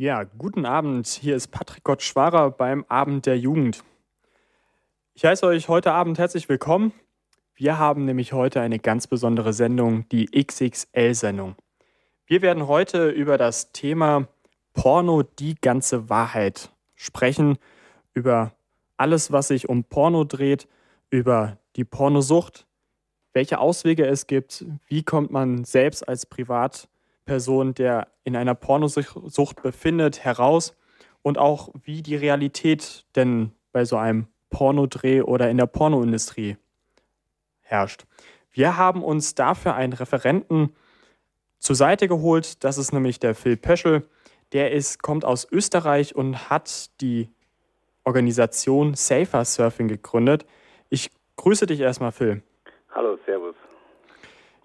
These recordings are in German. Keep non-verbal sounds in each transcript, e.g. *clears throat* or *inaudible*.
Ja, guten Abend. Hier ist Patrick Gottschwarer beim Abend der Jugend. Ich heiße euch heute Abend herzlich willkommen. Wir haben nämlich heute eine ganz besondere Sendung, die XXL-Sendung. Wir werden heute über das Thema Porno die ganze Wahrheit sprechen, über alles, was sich um Porno dreht, über die Pornosucht, welche Auswege es gibt, wie kommt man selbst als Privatperson, der in einer Pornosucht befindet, heraus und auch wie die Realität denn bei so einem Pornodreh oder in der Pornoindustrie herrscht. Wir haben uns dafür einen Referenten zur Seite geholt, das ist nämlich der Phil Pöschel. Der ist, kommt aus Österreich und hat die Organisation Safer Surfing gegründet. Ich grüße dich erstmal, Phil. Hallo, Servus.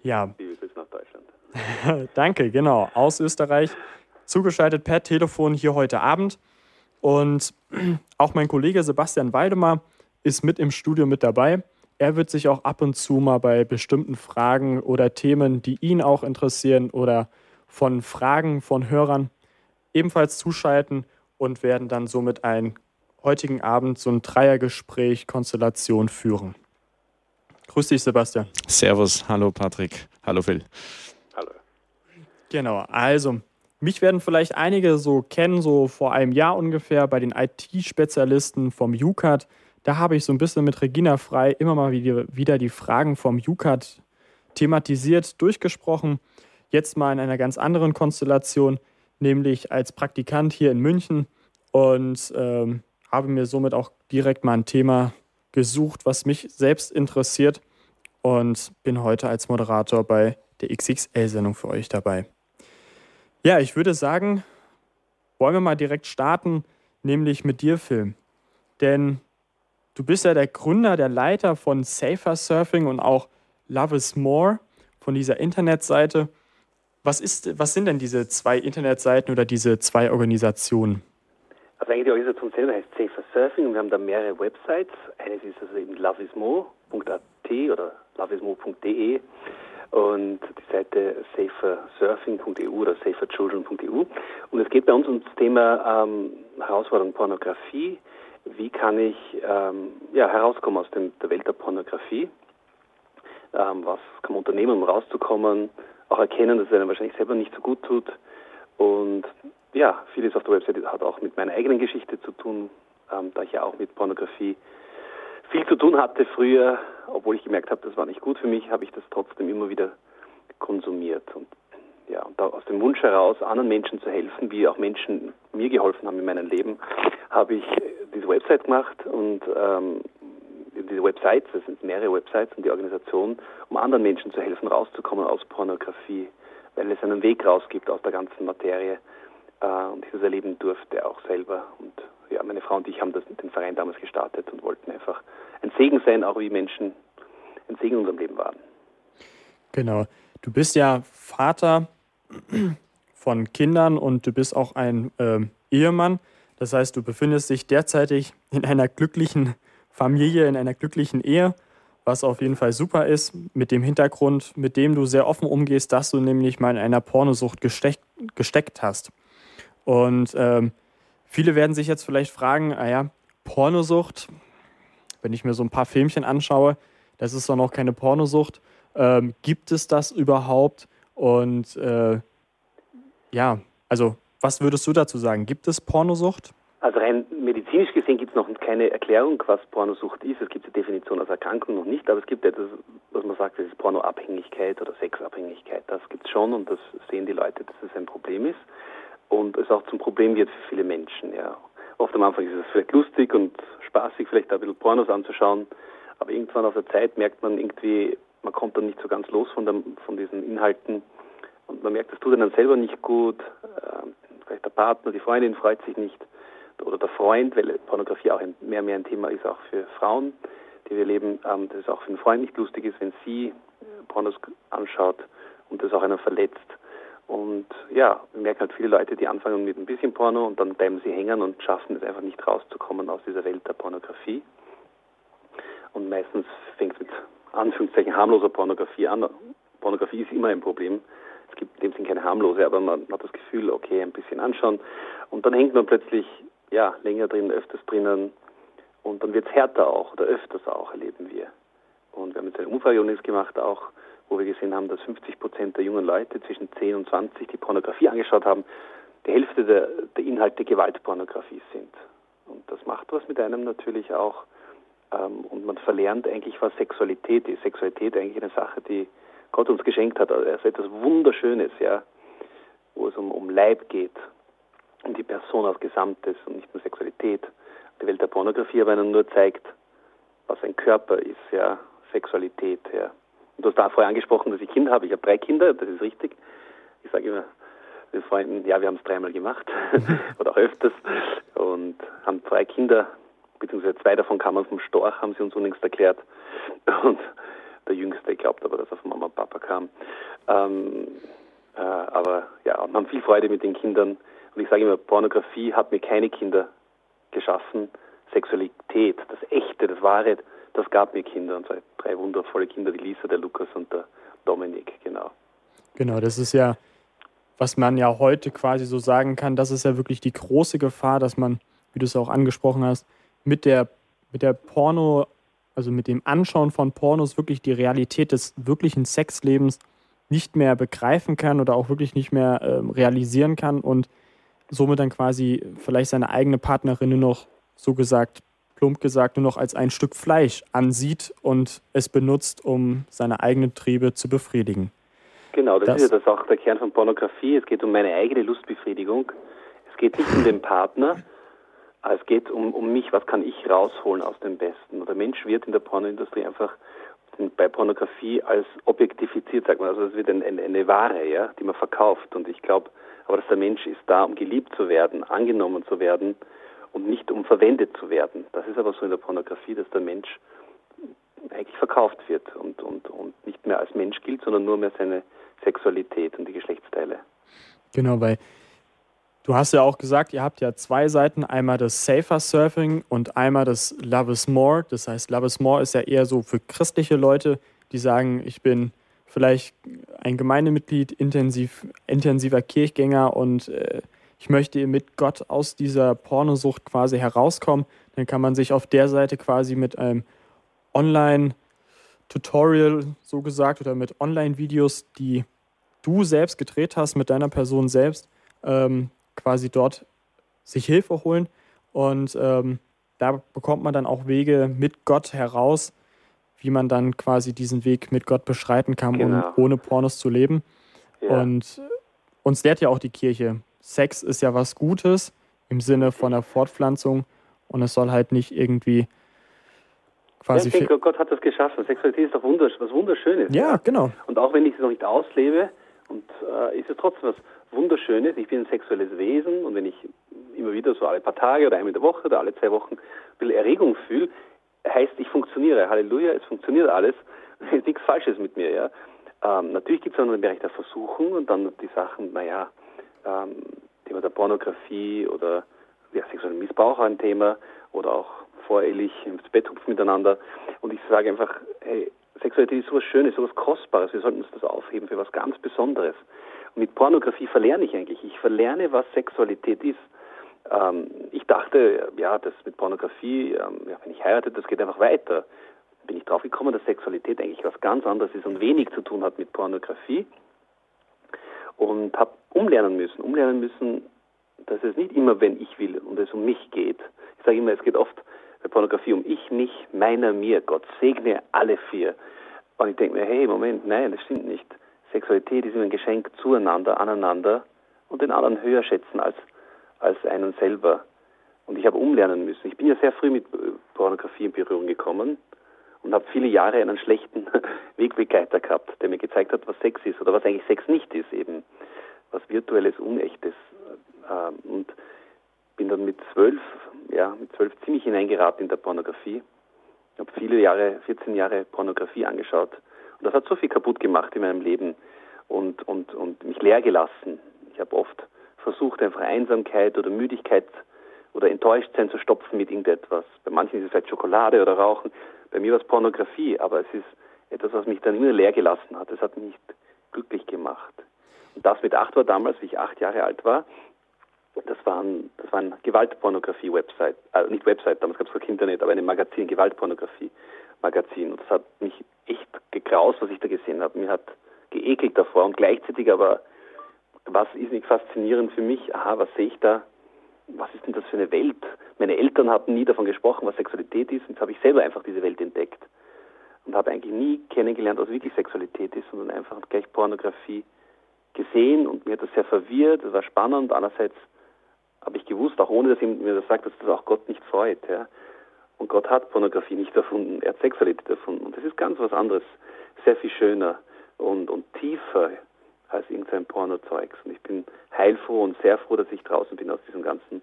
Ja. Liebe Grüße nach Deutschland. *laughs* Danke, genau. Aus Österreich. Zugeschaltet per Telefon hier heute Abend. Und *clears throat* auch mein Kollege Sebastian Waldemar ist mit im Studio mit dabei. Er wird sich auch ab und zu mal bei bestimmten Fragen oder Themen, die ihn auch interessieren oder von Fragen von Hörern ebenfalls zuschalten und werden dann somit einen heutigen Abend so ein Dreiergespräch, Konstellation führen. Grüß dich, Sebastian. Servus, hallo Patrick, hallo Phil. Genau, also mich werden vielleicht einige so kennen, so vor einem Jahr ungefähr bei den IT-Spezialisten vom UCAT. Da habe ich so ein bisschen mit Regina Frei immer mal wieder die Fragen vom UCAT thematisiert, durchgesprochen. Jetzt mal in einer ganz anderen Konstellation, nämlich als Praktikant hier in München. Und ähm, habe mir somit auch direkt mal ein Thema gesucht, was mich selbst interessiert und bin heute als Moderator bei der XXL-Sendung für euch dabei. Ja, ich würde sagen, wollen wir mal direkt starten, nämlich mit dir, Phil. Denn du bist ja der Gründer, der Leiter von Safer Surfing und auch Love is More von dieser Internetseite. Was, ist, was sind denn diese zwei Internetseiten oder diese zwei Organisationen? Also eigentlich die Organisation selber heißt Safer Surfing und wir haben da mehrere Websites. Eines ist also eben loveismo.at oder loveismo.de und die Seite safersurfing.eu oder saferchildren.eu. Und es geht bei uns um das Thema ähm, Herausforderung Pornografie. Wie kann ich ähm, ja, herauskommen aus dem, der Welt der Pornografie? Ähm, was kann man unternehmen, um rauszukommen? Auch erkennen, dass es einem wahrscheinlich selber nicht so gut tut. Und ja, vieles auf der Website hat auch mit meiner eigenen Geschichte zu tun, ähm, da ich ja auch mit Pornografie viel zu tun hatte früher, obwohl ich gemerkt habe, das war nicht gut für mich, habe ich das trotzdem immer wieder konsumiert. Und ja, und aus dem Wunsch heraus, anderen Menschen zu helfen, wie auch Menschen mir geholfen haben in meinem Leben, habe ich diese Website gemacht und ähm, diese Websites, das sind mehrere Websites und die Organisation, um anderen Menschen zu helfen, rauszukommen aus Pornografie, weil es einen Weg rausgibt aus der ganzen Materie äh, und ich das erleben durfte auch selber. Und ja, meine Frau und ich haben das, den Verein damals gestartet und wollten einfach ein Segen sein, auch wie Menschen ein Segen in unserem Leben waren. Genau. Du bist ja Vater *clears throat* von Kindern und du bist auch ein äh, Ehemann. Das heißt, du befindest dich derzeitig in einer glücklichen Familie, in einer glücklichen Ehe, was auf jeden Fall super ist, mit dem Hintergrund, mit dem du sehr offen umgehst, dass du nämlich mal in einer Pornosucht gesteck, gesteckt hast. Und ähm, viele werden sich jetzt vielleicht fragen, ah ja, Pornosucht, wenn ich mir so ein paar Filmchen anschaue, das ist doch noch keine Pornosucht. Ähm, gibt es das überhaupt? Und äh, ja, also was würdest du dazu sagen? Gibt es Pornosucht? Also rein medizinisch gesehen gibt es noch keine Erklärung, was Pornosucht ist. Es gibt die Definition als Erkrankung noch nicht, aber es gibt etwas, was man sagt, das ist Pornoabhängigkeit oder Sexabhängigkeit. Das gibt es schon und das sehen die Leute, dass es ein Problem ist und es auch zum Problem wird für viele Menschen. Ja. Oft am Anfang ist es vielleicht lustig und spaßig, vielleicht ein bisschen Pornos anzuschauen, aber irgendwann auf der Zeit merkt man irgendwie, man kommt dann nicht so ganz los von, der, von diesen Inhalten und man merkt, das tut einem selber nicht gut. Äh, vielleicht der Partner, die Freundin freut sich nicht oder der Freund, weil Pornografie auch mehr und mehr ein Thema ist, auch für Frauen, die wir leben, ähm, dass es auch für den Freund nicht lustig ist, wenn sie Pornos anschaut und das auch einer verletzt. Und ja, wir merken halt viele Leute, die anfangen mit ein bisschen Porno und dann bleiben sie hängen und schaffen es einfach nicht rauszukommen aus dieser Welt der Pornografie. Und meistens fängt es mit Anführungszeichen harmloser Pornografie an. Pornografie ist immer ein Problem. Es gibt in dem Sinn keine harmlose, aber man hat das Gefühl, okay, ein bisschen anschauen. Und dann hängt man plötzlich ja, länger drin, öfters drinnen. Und dann wird es härter auch oder öfters auch, erleben wir. Und wir haben jetzt eine Umfrage gemacht auch, wo wir gesehen haben, dass 50 Prozent der jungen Leute zwischen 10 und 20 die Pornografie angeschaut haben, die Hälfte der, der Inhalte Gewaltpornografie sind. Und das macht was mit einem natürlich auch. Ähm, und man verlernt eigentlich, was Sexualität ist. Sexualität eigentlich eine Sache, die Gott uns geschenkt hat. Also etwas Wunderschönes, ja, wo es um, um Leib geht, um die Person als Gesamtes und nicht nur Sexualität. Die Welt der Pornografie aber einem nur zeigt, was ein Körper ist, ja, Sexualität, ja. Und du hast da vorher angesprochen, dass ich Kinder habe. Ich habe drei Kinder, das ist richtig. Ich sage immer den Freunden, ja, wir haben es dreimal gemacht *laughs* oder öfters und haben zwei Kinder, beziehungsweise zwei davon kamen vom Storch, haben sie uns unlängst erklärt. Und der Jüngste glaubt aber, dass er von Mama und Papa kam. Ähm, äh, aber ja, wir haben viel Freude mit den Kindern. Und ich sage immer, Pornografie hat mir keine Kinder geschaffen. Sexualität, das Echte, das Wahre, das gab mir Kinder. Und drei wundervolle Kinder, die Lisa, der Lukas und der Dominik, genau. Genau, das ist ja, was man ja heute quasi so sagen kann, das ist ja wirklich die große Gefahr, dass man, wie du es auch angesprochen hast, mit der, mit der Porno, also mit dem Anschauen von Pornos wirklich die Realität des wirklichen Sexlebens nicht mehr begreifen kann oder auch wirklich nicht mehr äh, realisieren kann und somit dann quasi vielleicht seine eigene Partnerin nur noch, so gesagt, plump gesagt, nur noch als ein Stück Fleisch ansieht und es benutzt, um seine eigenen Triebe zu befriedigen. Genau, das, das ist ja das auch der Kern von Pornografie. Es geht um meine eigene Lustbefriedigung. Es geht nicht um den Partner, es geht um, um mich, was kann ich rausholen aus dem Besten. Und der Mensch wird in der Pornoindustrie einfach bei Pornografie als objektifiziert, sagt man. Also es wird ein, ein, eine Ware, ja, die man verkauft. Und ich glaube, aber dass der Mensch ist da, um geliebt zu werden, angenommen zu werden und nicht um verwendet zu werden. Das ist aber so in der Pornografie, dass der Mensch eigentlich verkauft wird und, und, und nicht mehr als Mensch gilt, sondern nur mehr seine Sexualität und die Geschlechtsteile. Genau, weil Du hast ja auch gesagt, ihr habt ja zwei Seiten, einmal das Safer Surfing und einmal das Love is More. Das heißt, Love is More ist ja eher so für christliche Leute, die sagen, ich bin vielleicht ein Gemeindemitglied, intensiv, intensiver Kirchgänger und äh, ich möchte mit Gott aus dieser Pornosucht quasi herauskommen. Dann kann man sich auf der Seite quasi mit einem Online-Tutorial, so gesagt, oder mit Online-Videos, die du selbst gedreht hast, mit deiner Person selbst, ähm, quasi dort sich Hilfe holen und ähm, da bekommt man dann auch Wege mit Gott heraus, wie man dann quasi diesen Weg mit Gott beschreiten kann, genau. um ohne Pornos zu leben. Ja. Und uns lehrt ja auch die Kirche, Sex ist ja was Gutes im Sinne von der Fortpflanzung und es soll halt nicht irgendwie quasi. Ja, ich denke, Gott hat das geschaffen. Sexualität ist doch wundersch was Wunderschönes. Ja, genau. Und auch wenn ich es noch nicht auslebe, und äh, ist es trotzdem was Wunderschönes. Ich bin ein sexuelles Wesen und wenn ich immer wieder so alle paar Tage oder einmal in der Woche oder alle zwei Wochen ein bisschen Erregung fühle, heißt, ich funktioniere. Halleluja, es funktioniert alles. *laughs* Es ist nichts Falsches mit mir. Ja. Ähm, natürlich gibt es auch noch den Bereich der Versuchung und dann die Sachen, naja, ähm, Thema der Pornografie oder ja, sexuellen Missbrauch ein Thema oder auch vorehelich ins Bett hupfen miteinander. Und ich sage einfach, hey, Sexualität ist sowas Schönes, sowas Kostbares. Wir sollten uns das aufheben für was ganz Besonderes. Und mit Pornografie verlerne ich eigentlich. Ich verlerne, was Sexualität ist. Ähm, ich dachte, ja, das mit Pornografie, ähm, ja, wenn ich heirate, das geht einfach weiter. Bin ich drauf gekommen, dass Sexualität eigentlich was ganz anderes ist und wenig zu tun hat mit Pornografie. Und habe umlernen müssen, umlernen müssen, dass es nicht immer, wenn ich will und es um mich geht. Ich sage immer, es geht oft bei Pornografie um ich, mich, meiner, mir. Gott segne alle vier. Und ich denke mir, hey, Moment, nein, das stimmt nicht. Sexualität ist immer ein Geschenk zueinander, aneinander und den anderen höher schätzen als, als einen selber. Und ich habe umlernen müssen. Ich bin ja sehr früh mit Pornografie in Berührung gekommen und habe viele Jahre einen schlechten *laughs* Wegbegleiter gehabt, der mir gezeigt hat, was Sex ist oder was eigentlich Sex nicht ist, eben was virtuelles, unechtes. Ähm, und bin dann mit zwölf, ja, mit zwölf ziemlich hineingeraten in der Pornografie. Ich habe viele Jahre, 14 Jahre Pornografie angeschaut. Und das hat so viel kaputt gemacht in meinem Leben und, und, und mich leer gelassen. Ich habe oft versucht, einfach Einsamkeit oder Müdigkeit oder Enttäuschtsein zu stopfen mit irgendetwas. Bei manchen ist es vielleicht Schokolade oder Rauchen. Bei mir war es Pornografie, aber es ist etwas, was mich dann immer leer gelassen hat. Es hat mich nicht glücklich gemacht. Und das mit acht war damals, wie ich acht Jahre alt war, das waren, das waren Gewaltpornografie-Website, also nicht Website, damals gab es kein Internet, aber eine Magazin, Gewaltpornografie-Magazin. Und das hat mich echt gegraust, was ich da gesehen habe. Mir hat geekelt davor und gleichzeitig aber, was ist nicht faszinierend für mich, aha, was sehe ich da, was ist denn das für eine Welt? Meine Eltern hatten nie davon gesprochen, was Sexualität ist, und jetzt habe ich selber einfach diese Welt entdeckt und habe eigentlich nie kennengelernt, was wirklich Sexualität ist, sondern einfach gleich Pornografie gesehen und mir hat das sehr verwirrt, das war spannend, andererseits habe ich gewusst, auch ohne dass jemand mir das sagt, dass das auch Gott nicht freut. Ja. Und Gott hat Pornografie nicht erfunden, er hat Sexualität erfunden. Und das ist ganz was anderes, sehr viel schöner und, und tiefer als irgendein Pornozeugs. Und ich bin heilfroh und sehr froh, dass ich draußen bin aus diesem ganzen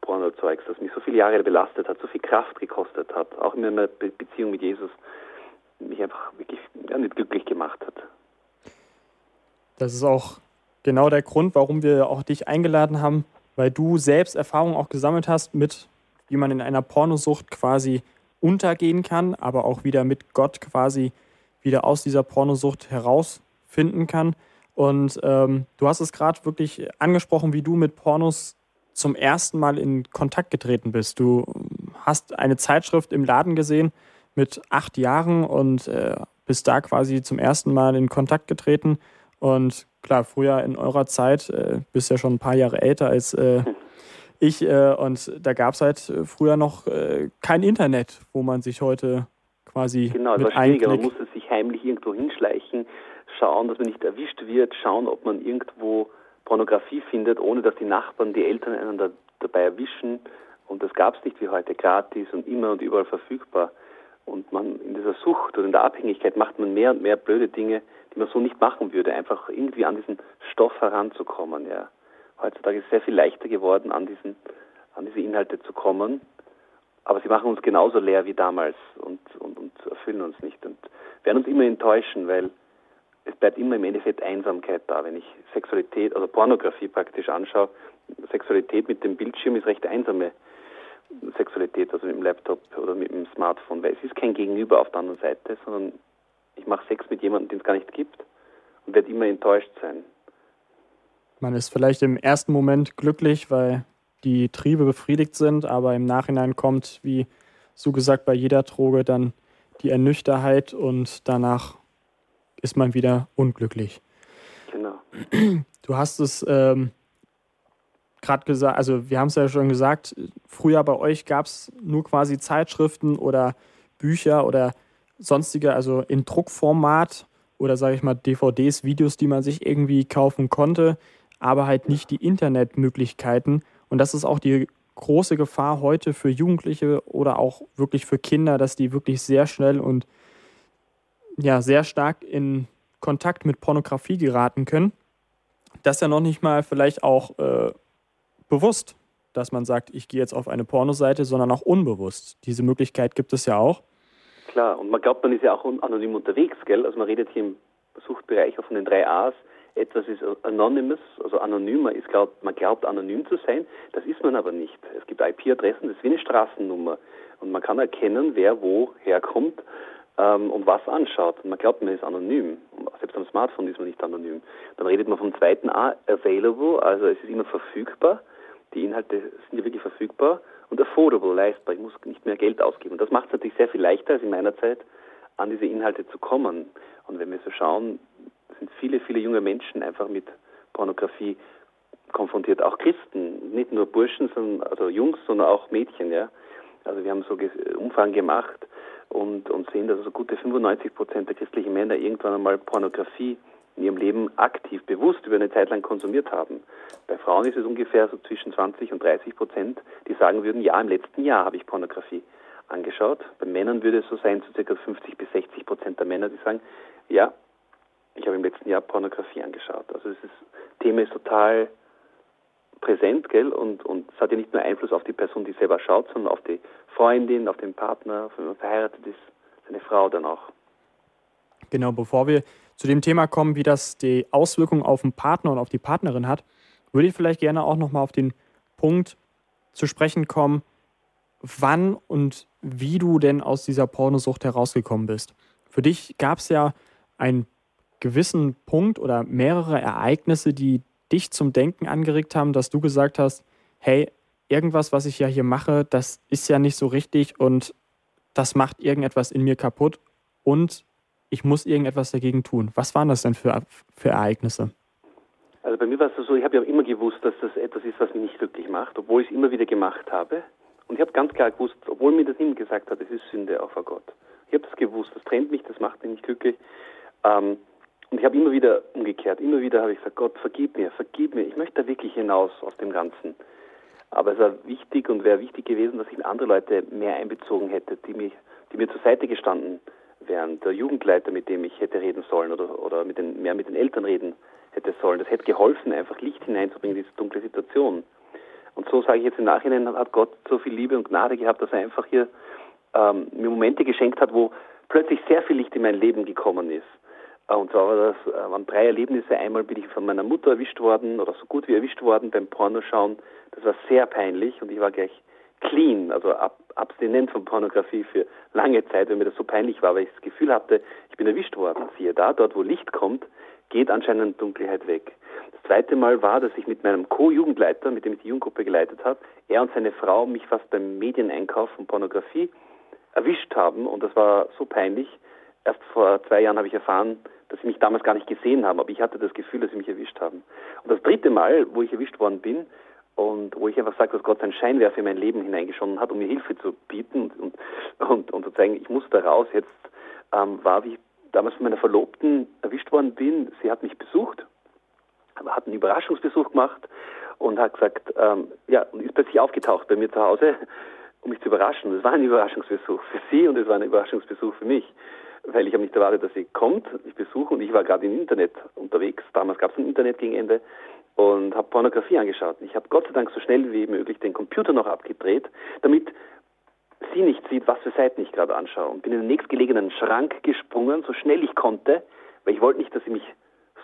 Pornozeugs, das mich so viele Jahre belastet hat, so viel Kraft gekostet hat, auch in meiner Be Beziehung mit Jesus, mich einfach wirklich ja, nicht glücklich gemacht hat. Das ist auch genau der Grund, warum wir auch dich eingeladen haben, weil du selbst Erfahrungen auch gesammelt hast mit, wie man in einer Pornosucht quasi untergehen kann, aber auch wieder mit Gott quasi wieder aus dieser Pornosucht herausfinden kann. Und ähm, du hast es gerade wirklich angesprochen, wie du mit Pornos zum ersten Mal in Kontakt getreten bist. Du hast eine Zeitschrift im Laden gesehen mit acht Jahren und äh, bist da quasi zum ersten Mal in Kontakt getreten und klar, früher in eurer Zeit, äh, bist ja schon ein paar Jahre älter als äh, *laughs* ich, äh, und da gab es halt früher noch äh, kein Internet, wo man sich heute quasi. Genau, das war schwieriger. Man musste sich heimlich irgendwo hinschleichen, schauen, dass man nicht erwischt wird, schauen, ob man irgendwo Pornografie findet, ohne dass die Nachbarn, die Eltern einen da, dabei erwischen. Und das gab es nicht wie heute, gratis und immer und überall verfügbar. Und man in dieser Sucht oder in der Abhängigkeit macht man mehr und mehr blöde Dinge, die man so nicht machen würde, einfach irgendwie an diesen Stoff heranzukommen. Ja. Heutzutage ist es sehr viel leichter geworden, an, diesen, an diese Inhalte zu kommen, aber sie machen uns genauso leer wie damals und, und, und erfüllen uns nicht und werden uns immer enttäuschen, weil es bleibt immer im Endeffekt Einsamkeit da. Wenn ich Sexualität, also Pornografie praktisch anschaue, Sexualität mit dem Bildschirm ist recht einsame Sexualität, also mit dem Laptop oder mit dem Smartphone, weil es ist kein Gegenüber auf der anderen Seite, sondern ich mache Sex mit jemandem, den es gar nicht gibt und werde immer enttäuscht sein. Man ist vielleicht im ersten Moment glücklich, weil die Triebe befriedigt sind, aber im Nachhinein kommt, wie so gesagt, bei jeder Droge dann die Ernüchterheit und danach ist man wieder unglücklich. Genau. Du hast es ähm, gerade gesagt, also wir haben es ja schon gesagt, früher bei euch gab es nur quasi Zeitschriften oder Bücher oder sonstige, also in Druckformat oder sage ich mal DVDs, Videos, die man sich irgendwie kaufen konnte, aber halt nicht die Internetmöglichkeiten. Und das ist auch die große Gefahr heute für Jugendliche oder auch wirklich für Kinder, dass die wirklich sehr schnell und ja, sehr stark in Kontakt mit Pornografie geraten können. Das ja noch nicht mal vielleicht auch äh, bewusst, dass man sagt, ich gehe jetzt auf eine Pornoseite, sondern auch unbewusst. Diese Möglichkeit gibt es ja auch. Klar, und man glaubt, man ist ja auch anonym unterwegs, gell? Also man redet hier im Suchtbereich auch von den drei A's. Etwas ist anonymous, also anonym, man, ist, glaubt, man glaubt anonym zu sein, das ist man aber nicht. Es gibt IP-Adressen, das ist wie eine Straßennummer. Und man kann erkennen, wer wo herkommt ähm, und was anschaut. Man glaubt, man ist anonym. Selbst am Smartphone ist man nicht anonym. Dann redet man vom zweiten A, available, also es ist immer verfügbar. Die Inhalte sind ja wirklich verfügbar und affordable, leistbar. Ich muss nicht mehr Geld ausgeben. Und das macht es natürlich sehr viel leichter als in meiner Zeit, an diese Inhalte zu kommen. Und wenn wir so schauen, sind viele, viele junge Menschen einfach mit Pornografie konfrontiert, auch Christen, nicht nur Burschen, sondern also Jungs, sondern auch Mädchen, ja. Also wir haben so Umfang gemacht und, und sehen, dass also gute 95 Prozent der christlichen Männer irgendwann einmal Pornografie in ihrem Leben aktiv, bewusst über eine Zeit lang konsumiert haben. Bei Frauen ist es ungefähr so zwischen 20 und 30 Prozent, die sagen würden, ja, im letzten Jahr habe ich Pornografie angeschaut. Bei Männern würde es so sein, so circa 50 bis 60 Prozent der Männer, die sagen, ja, ich habe im letzten Jahr Pornografie angeschaut. Also das Thema ist total präsent, gell? Und, und es hat ja nicht nur Einfluss auf die Person, die selber schaut, sondern auf die Freundin, auf den Partner, wenn man verheiratet ist, seine Frau dann auch. Genau, bevor wir zu dem Thema kommen, wie das die Auswirkungen auf den Partner und auf die Partnerin hat, würde ich vielleicht gerne auch nochmal auf den Punkt zu sprechen kommen, wann und wie du denn aus dieser Pornosucht herausgekommen bist. Für dich gab es ja einen gewissen Punkt oder mehrere Ereignisse, die dich zum Denken angeregt haben, dass du gesagt hast, hey, irgendwas, was ich ja hier mache, das ist ja nicht so richtig und das macht irgendetwas in mir kaputt und ich muss irgendetwas dagegen tun. Was waren das denn für, für Ereignisse? Also bei mir war es so, ich habe ja immer gewusst, dass das etwas ist, was mich nicht glücklich macht, obwohl ich es immer wieder gemacht habe. Und ich habe ganz klar gewusst, obwohl mir das niemand gesagt hat, es ist Sünde auch vor Gott. Ich habe das gewusst, das trennt mich, das macht mich nicht glücklich. Ähm, und ich habe immer wieder umgekehrt, immer wieder habe ich gesagt, Gott, vergib mir, vergib mir, ich möchte da wirklich hinaus aus dem Ganzen. Aber es war wichtig und wäre wichtig gewesen, dass ich andere Leute mehr einbezogen hätte, die, mich, die mir zur Seite gestanden wären. Der Jugendleiter, mit dem ich hätte reden sollen oder, oder mit den, mehr mit den Eltern reden hätte sollen. Das hätte geholfen, einfach Licht hineinzubringen in diese dunkle Situation. Und so sage ich jetzt im Nachhinein, hat Gott so viel Liebe und Gnade gehabt, dass er einfach hier ähm, mir Momente geschenkt hat, wo plötzlich sehr viel Licht in mein Leben gekommen ist. Äh, und zwar war das, äh, waren drei Erlebnisse. Einmal bin ich von meiner Mutter erwischt worden oder so gut wie erwischt worden beim Pornoschauen. Das war sehr peinlich und ich war gleich clean, also ab, abstinent von Pornografie für lange Zeit, weil mir das so peinlich war, weil ich das Gefühl hatte, ich bin erwischt worden. Siehe da, dort wo Licht kommt, geht anscheinend Dunkelheit weg. Das zweite Mal war, dass ich mit meinem Co-Jugendleiter, mit dem ich die Jugendgruppe geleitet habe, er und seine Frau mich fast beim Medieneinkauf von Pornografie erwischt haben und das war so peinlich. Erst vor zwei Jahren habe ich erfahren, dass sie mich damals gar nicht gesehen haben, aber ich hatte das Gefühl, dass sie mich erwischt haben. Und das dritte Mal, wo ich erwischt worden bin und wo ich einfach sage, dass Gott seinen Scheinwerfer in mein Leben hineingeschonnen hat, um mir Hilfe zu bieten und, und, und, zu zeigen, ich muss da raus, jetzt ähm, war, wie ich damals von meiner Verlobten erwischt worden bin. Sie hat mich besucht, hat einen Überraschungsbesuch gemacht und hat gesagt, ähm, ja, und ist plötzlich aufgetaucht bei mir zu Hause um mich zu überraschen. Es war ein Überraschungsbesuch für sie und es war ein Überraschungsbesuch für mich, weil ich habe nicht erwartet, dass sie kommt, mich besuchen und ich war gerade im Internet unterwegs. Damals gab es ein Internet gegen Ende und habe Pornografie angeschaut. Ich habe Gott sei Dank so schnell wie möglich den Computer noch abgedreht, damit sie nicht sieht, was für Seiten ich gerade anschaue. Und bin in den nächstgelegenen Schrank gesprungen, so schnell ich konnte, weil ich wollte nicht, dass sie mich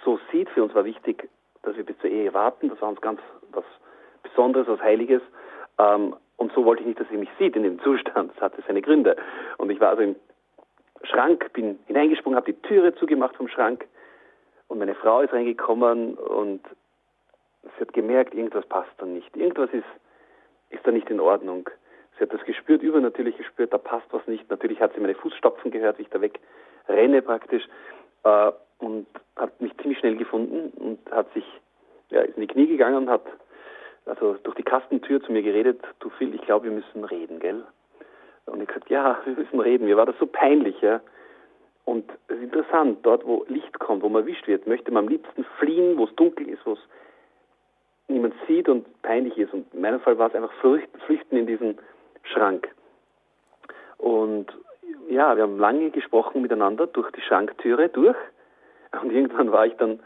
so sieht. Für uns war wichtig, dass wir bis zur Ehe warten. Das war uns ganz was Besonderes, was Heiliges. Ähm, und so wollte ich nicht, dass sie mich sieht in dem Zustand. Das hatte seine Gründe. Und ich war also im Schrank, bin hineingesprungen, habe die Türe zugemacht vom Schrank und meine Frau ist reingekommen und sie hat gemerkt, irgendwas passt da nicht. Irgendwas ist, ist da nicht in Ordnung. Sie hat das gespürt, übernatürlich gespürt, da passt was nicht. Natürlich hat sie meine Fußstapfen gehört, wie ich da weg renne praktisch äh, und hat mich ziemlich schnell gefunden und hat sich, ja, ist in die Knie gegangen und hat also durch die Kastentür zu mir geredet, du Phil, ich glaube, wir müssen reden, gell? Und ich gesagt, ja, *laughs* wir müssen reden. Mir war das so peinlich, ja. Und es ist interessant, dort wo Licht kommt, wo man erwischt wird, möchte man am liebsten fliehen, wo es dunkel ist, wo es niemand sieht und peinlich ist. Und in meinem Fall war es einfach flüchten in diesen Schrank. Und ja, wir haben lange gesprochen miteinander durch die Schranktüre durch. Und irgendwann war ich dann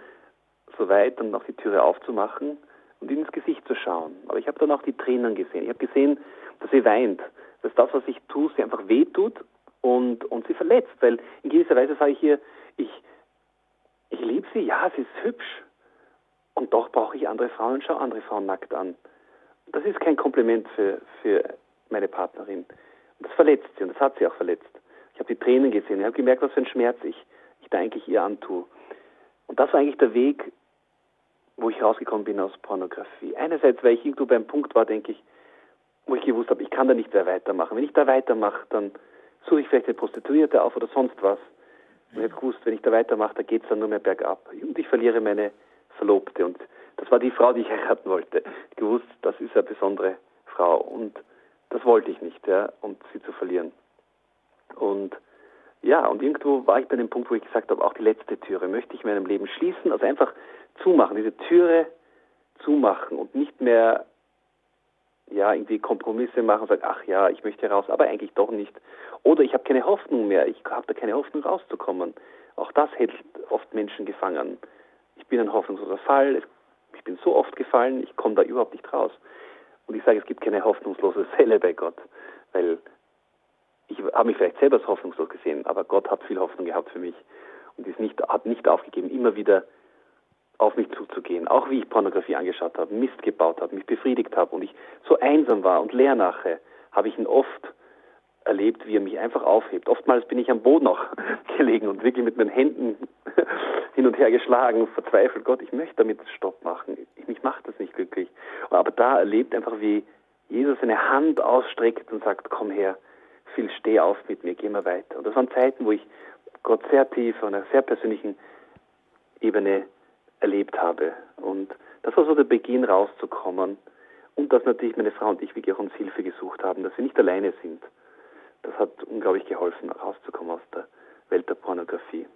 so weit, dann noch die Türe aufzumachen und ins Gesicht zu schauen. Aber ich habe dann auch die Tränen gesehen. Ich habe gesehen, dass sie weint, dass das, was ich tue, sie einfach wehtut und, und sie verletzt. Weil in gewisser Weise sage ich ihr, ich, ich liebe sie, ja, sie ist hübsch. Und doch brauche ich andere Frauen und schaue andere Frauen nackt an. Das ist kein Kompliment für, für meine Partnerin. Und das verletzt sie und das hat sie auch verletzt. Ich habe die Tränen gesehen, ich habe gemerkt, was für ein Schmerz ich, ich da eigentlich ihr antue. Und das war eigentlich der Weg, wo ich rausgekommen bin aus Pornografie. Einerseits, weil ich irgendwo beim Punkt war, denke ich, wo ich gewusst habe, ich kann da nicht mehr weitermachen. Wenn ich da weitermache, dann suche ich vielleicht eine Prostituierte auf oder sonst was. Und ich habe gewusst, wenn ich da weitermache, da geht es dann nur mehr bergab. Und ich verliere meine Verlobte. Und das war die Frau, die ich heiraten wollte. Ich gewusst, das ist eine besondere Frau. Und das wollte ich nicht, ja, und sie zu verlieren. Und ja, und irgendwo war ich bei dem Punkt, wo ich gesagt habe, auch die letzte Türe möchte ich in meinem Leben schließen, also einfach zumachen, diese Türe zumachen und nicht mehr ja, irgendwie Kompromisse machen sagen, ach ja, ich möchte raus, aber eigentlich doch nicht. Oder ich habe keine Hoffnung mehr, ich habe da keine Hoffnung rauszukommen. Auch das hält oft Menschen gefangen. Ich bin ein hoffnungsloser Fall, ich bin so oft gefallen, ich komme da überhaupt nicht raus. Und ich sage, es gibt keine hoffnungslose Fälle bei Gott, weil ich habe mich vielleicht selber als hoffnungslos gesehen, aber Gott hat viel Hoffnung gehabt für mich und ist nicht, hat nicht aufgegeben, immer wieder auf mich zuzugehen. Auch wie ich Pornografie angeschaut habe, Mist gebaut habe, mich befriedigt habe und ich so einsam war und leer nachher, habe ich ihn oft erlebt, wie er mich einfach aufhebt. Oftmals bin ich am Boden auch *laughs* gelegen und wirklich mit meinen Händen *laughs* hin und her geschlagen, verzweifelt, Gott, ich möchte damit Stopp machen. Ich, mich macht das nicht glücklich. Aber da erlebt einfach, wie Jesus seine Hand ausstreckt und sagt, komm her, Phil, steh auf mit mir, geh mal weiter. Und das waren Zeiten, wo ich Gott sehr tief auf einer sehr persönlichen Ebene erlebt habe. Und das war so der Beginn rauszukommen. Und dass natürlich meine Frau und ich wirklich auch uns Hilfe gesucht haben, dass wir nicht alleine sind. Das hat unglaublich geholfen, rauszukommen aus der Welt der Pornografie.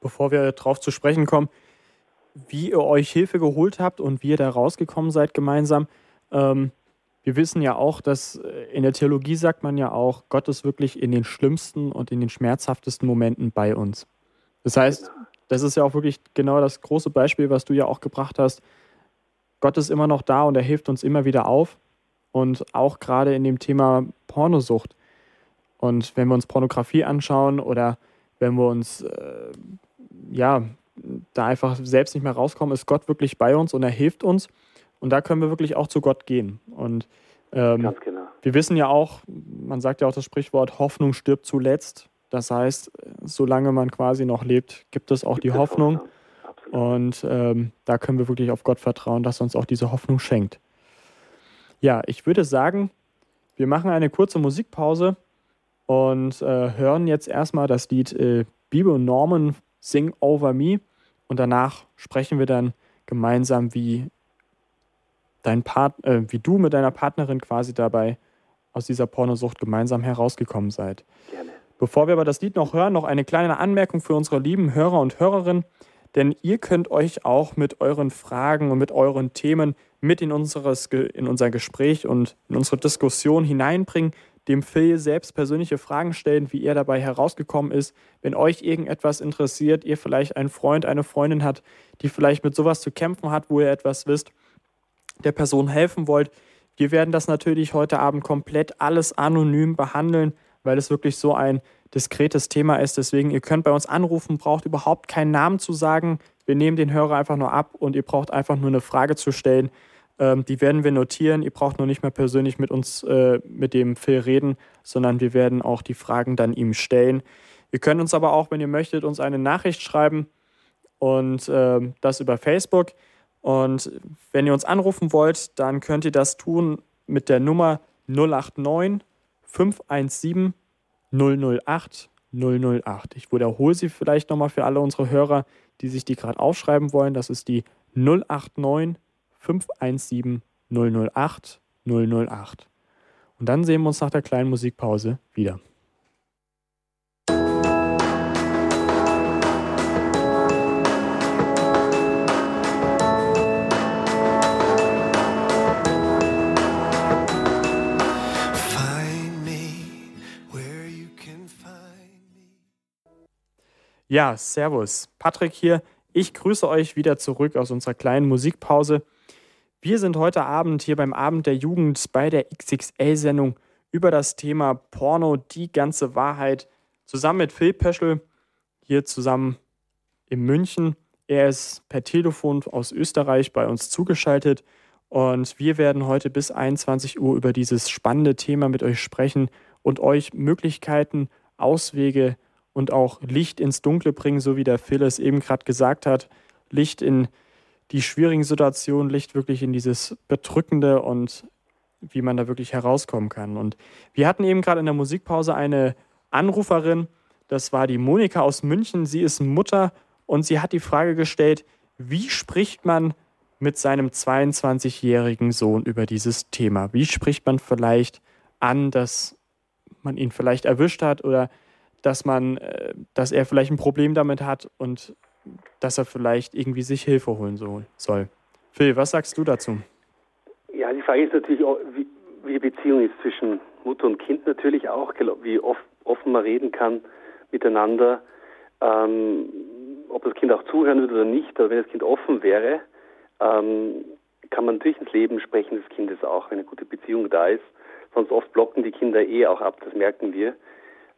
Bevor wir darauf zu sprechen kommen, wie ihr euch Hilfe geholt habt und wie ihr da rausgekommen seid gemeinsam, ähm, wir wissen ja auch, dass äh, in der Theologie sagt man ja auch, Gott ist wirklich in den schlimmsten und in den schmerzhaftesten Momenten bei uns. Das heißt, das ist ja auch wirklich genau das große Beispiel, was du ja auch gebracht hast. Gott ist immer noch da und er hilft uns immer wieder auf. Und auch gerade in dem Thema Pornosucht. Und wenn wir uns Pornografie anschauen oder wenn wir uns äh, ja da einfach selbst nicht mehr rauskommen, ist Gott wirklich bei uns und er hilft uns. Und da können wir wirklich auch zu Gott gehen. Und ähm, genau. wir wissen ja auch, man sagt ja auch das Sprichwort, Hoffnung stirbt zuletzt. Das heißt, solange man quasi noch lebt, gibt es auch gibt die Hoffnung. Und ähm, da können wir wirklich auf Gott vertrauen, dass er uns auch diese Hoffnung schenkt. Ja, ich würde sagen, wir machen eine kurze Musikpause und äh, hören jetzt erstmal das Lied äh, Bibo Norman Sing Over Me und danach sprechen wir dann gemeinsam, wie dein Part, äh, wie du mit deiner Partnerin quasi dabei aus dieser Pornosucht gemeinsam herausgekommen seid. Gerne. Bevor wir aber das Lied noch hören, noch eine kleine Anmerkung für unsere lieben Hörer und Hörerinnen, denn ihr könnt euch auch mit euren Fragen und mit euren Themen mit in, unseres, in unser Gespräch und in unsere Diskussion hineinbringen, dem Phil selbst persönliche Fragen stellen, wie er dabei herausgekommen ist. Wenn euch irgendetwas interessiert, ihr vielleicht einen Freund, eine Freundin hat, die vielleicht mit sowas zu kämpfen hat, wo ihr etwas wisst, der Person helfen wollt. Wir werden das natürlich heute Abend komplett alles anonym behandeln, weil es wirklich so ein diskretes Thema ist. Deswegen, ihr könnt bei uns anrufen, braucht überhaupt keinen Namen zu sagen. Wir nehmen den Hörer einfach nur ab und ihr braucht einfach nur eine Frage zu stellen. Ähm, die werden wir notieren. Ihr braucht nur nicht mehr persönlich mit uns, äh, mit dem Phil reden, sondern wir werden auch die Fragen dann ihm stellen. Ihr könnt uns aber auch, wenn ihr möchtet, uns eine Nachricht schreiben und äh, das über Facebook. Und wenn ihr uns anrufen wollt, dann könnt ihr das tun mit der Nummer 089 517 008 008. Ich wiederhole sie vielleicht nochmal für alle unsere Hörer, die sich die gerade aufschreiben wollen. Das ist die 089 517 008 008. Und dann sehen wir uns nach der kleinen Musikpause wieder. Ja, Servus. Patrick hier. Ich grüße euch wieder zurück aus unserer kleinen Musikpause. Wir sind heute Abend hier beim Abend der Jugend bei der XXL-Sendung über das Thema Porno, die ganze Wahrheit, zusammen mit Phil Peschel, hier zusammen in München. Er ist per Telefon aus Österreich bei uns zugeschaltet und wir werden heute bis 21 Uhr über dieses spannende Thema mit euch sprechen und euch Möglichkeiten, Auswege, und auch Licht ins Dunkle bringen, so wie der Phil es eben gerade gesagt hat. Licht in die schwierigen Situationen, Licht wirklich in dieses Bedrückende und wie man da wirklich herauskommen kann. Und wir hatten eben gerade in der Musikpause eine Anruferin, das war die Monika aus München. Sie ist Mutter und sie hat die Frage gestellt, wie spricht man mit seinem 22-jährigen Sohn über dieses Thema? Wie spricht man vielleicht an, dass man ihn vielleicht erwischt hat oder dass man, äh, dass er vielleicht ein Problem damit hat und dass er vielleicht irgendwie sich Hilfe holen soll. Phil, was sagst du dazu? Ja, die Frage ist natürlich auch, wie, wie die Beziehung ist zwischen Mutter und Kind natürlich auch, wie oft, offen man reden kann miteinander, ähm, ob das Kind auch zuhören würde oder nicht, aber wenn das Kind offen wäre, ähm, kann man natürlich ins Leben sprechen des Kindes auch, wenn eine gute Beziehung da ist. Sonst oft blocken die Kinder eh auch ab, das merken wir.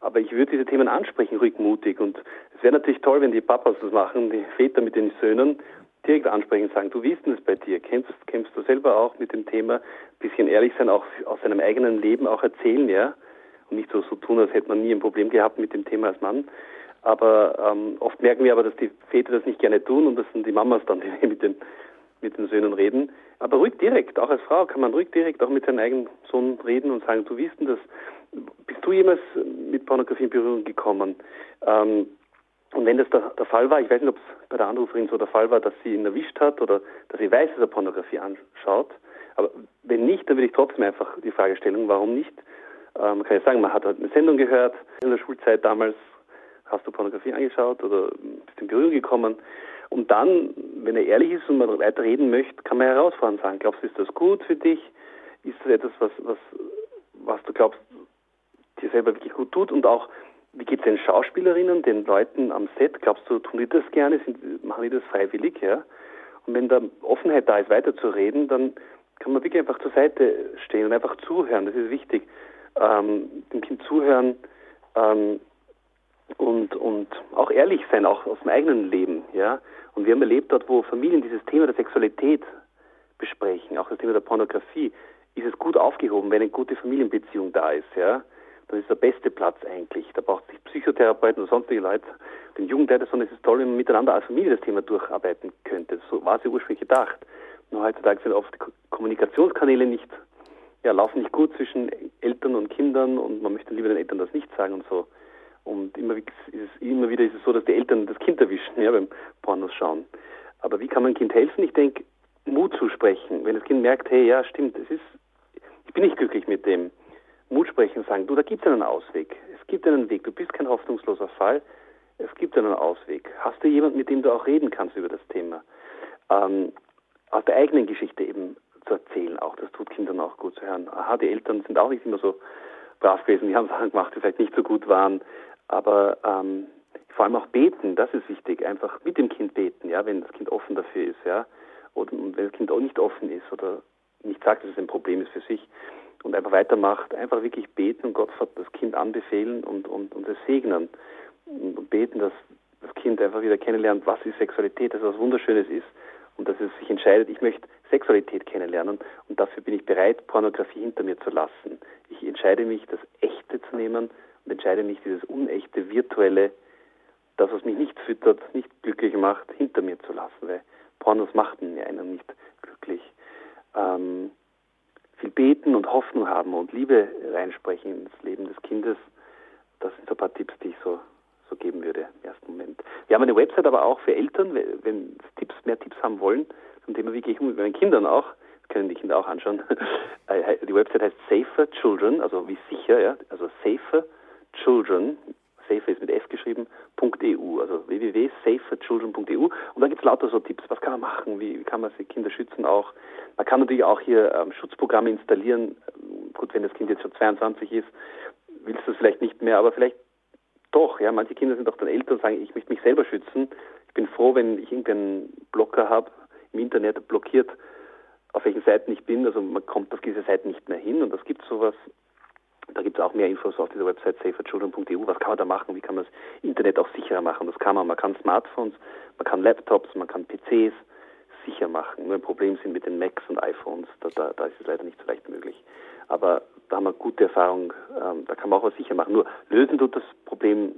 Aber ich würde diese Themen ansprechen, ruhig mutig. Und es wäre natürlich toll, wenn die Papas das machen, die Väter mit den Söhnen, direkt ansprechen und sagen, du wie ist denn das bei dir? Kämpfst, kämpfst du selber auch mit dem Thema? Ein bisschen ehrlich sein, auch aus seinem eigenen Leben auch erzählen, ja? Und nicht so, so tun, als hätte man nie ein Problem gehabt mit dem Thema als Mann. Aber ähm, oft merken wir aber, dass die Väter das nicht gerne tun und das sind die Mamas dann, *laughs* die mit den, mit den Söhnen reden. Aber ruhig direkt, auch als Frau kann man ruhig direkt auch mit seinem eigenen Sohn reden und sagen, du wie denn das? Bist du jemals mit Pornografie in Berührung gekommen? Ähm, und wenn das der, der, Fall war, ich weiß nicht, ob es bei der Anruferin so der Fall war, dass sie ihn erwischt hat oder dass sie weiß, dass er Pornografie anschaut, aber wenn nicht, dann würde ich trotzdem einfach die Frage stellen, warum nicht? Ähm, man kann ja sagen, man hat halt eine Sendung gehört in der Schulzeit damals, hast du Pornografie angeschaut oder bist in Berührung gekommen? Und dann, wenn er ehrlich ist und man weiter reden möchte, kann man herausfordern sagen, glaubst du, ist das gut für dich? Ist das etwas, was, was, was du glaubst, dir selber wirklich gut tut? Und auch, wie geht es den Schauspielerinnen, den Leuten am Set? Glaubst du, tun die das gerne? Sind, machen die das freiwillig? Ja? Und wenn da Offenheit da ist, weiterzureden, dann kann man wirklich einfach zur Seite stehen und einfach zuhören. Das ist wichtig. Ähm, dem Kind zuhören ähm, und, und auch ehrlich sein, auch aus dem eigenen Leben. Ja? Und wir haben erlebt dort, wo Familien dieses Thema der Sexualität besprechen, auch das Thema der Pornografie, ist es gut aufgehoben, wenn eine gute Familienbeziehung da ist. Ja? Das ist der beste Platz eigentlich. Da braucht es nicht Psychotherapeuten oder sonstige Leute, den Jugendleiter, sondern es ist toll, wenn man miteinander als Familie das Thema durcharbeiten könnte. So war es ja ursprünglich gedacht. Nur heutzutage sind oft Kommunikationskanäle nicht, ja, laufen nicht gut zwischen Eltern und Kindern und man möchte lieber den Eltern das nicht sagen und so. Und immer, ist es, immer wieder ist es so, dass die Eltern das Kind erwischen, *laughs* ja, beim Pornos schauen. Aber wie kann man dem Kind helfen? Ich denke, Mut zu sprechen. Wenn das Kind merkt, hey, ja, stimmt, es ist, ich bin nicht glücklich mit dem. Mut sprechen, sagen, du, da gibt es einen Ausweg. Es gibt einen Weg. Du bist kein hoffnungsloser Fall. Es gibt einen Ausweg. Hast du jemanden, mit dem du auch reden kannst über das Thema? Ähm, aus der eigenen Geschichte eben zu erzählen auch. Das tut Kindern auch gut zu hören. Aha, die Eltern sind auch nicht immer so brav gewesen. Die haben Sachen gemacht, die vielleicht nicht so gut waren. Aber ähm, vor allem auch beten, das ist wichtig. Einfach mit dem Kind beten, ja, wenn das Kind offen dafür ist, ja. Oder wenn das Kind auch nicht offen ist oder nicht sagt, dass es ein Problem ist für sich und einfach weitermacht, einfach wirklich beten und Gott das Kind anbefehlen und, und, und es segnen. Und beten, dass das Kind einfach wieder kennenlernt, was ist Sexualität, dass es was Wunderschönes ist und dass es sich entscheidet, ich möchte Sexualität kennenlernen und dafür bin ich bereit, Pornografie hinter mir zu lassen. Ich entscheide mich, das Echte zu nehmen und entscheide mich, dieses unechte, virtuelle, das, was mich nicht füttert, nicht glücklich macht, hinter mir zu lassen, weil Pornos machten einen nicht glücklich. Ähm, viel beten und Hoffnung haben und Liebe reinsprechen ins Leben des Kindes, das sind so ein paar Tipps, die ich so so geben würde im ersten Moment. Wir haben eine Website aber auch für Eltern, wenn Tipps, mehr Tipps haben wollen, zum Thema, wie gehe ich um mit meinen Kindern auch, können die Kinder auch anschauen. *laughs* Äh, die Website heißt Safer Children, also wie sicher, ja, also Safer Children, Safer ist mit F geschrieben, .eu, also www.saferchildren.eu und da gibt es lauter so Tipps, was kann man machen, wie, kann man Kinder schützen auch. Man kann natürlich auch hier ähm, Schutzprogramme installieren, gut, wenn das Kind jetzt schon 22 ist, willst du es vielleicht nicht mehr, aber vielleicht doch, ja, manche Kinder sind auch dann älter und sagen, ich möchte mich selber schützen. Ich bin froh, wenn ich irgendeinen Blocker habe, im Internet blockiert, auf welchen Seiten ich bin. Also man kommt auf diese Seiten nicht mehr hin und das gibt sowas. Da gibt es auch mehr Infos auf dieser Website saferchildren.eu. Was kann man da machen? Wie kann man das Internet auch sicherer machen? Das kann man. Man kann Smartphones, man kann Laptops, man kann PCs sicher machen. Nur ein Problem sind mit den Macs und iPhones. Da, da, da ist es leider nicht so leicht möglich. Aber da haben wir gute Erfahrung, ähm, da kann man auch was sicher machen. Nur lösen tut das Problem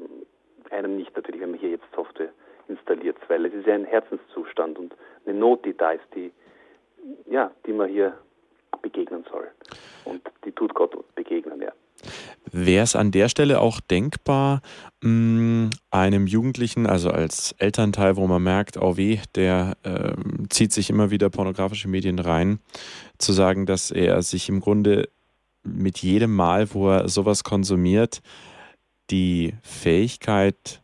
einem nicht natürlich, wenn man hier jetzt Software installiert, weil es ist ja ein Herzenszustand und eine Not, die da ist, die, ja, die man hier begegnen soll. Und die tut Gott begegnen, ja. Wäre es an der Stelle auch denkbar, mh, mm, einem Jugendlichen, also als Elternteil, wo man merkt, oh weh, der äh, zieht sich immer wieder pornografische Medien rein, zu sagen, dass er sich im Grunde mit jedem Mal, wo er sowas konsumiert, die Fähigkeit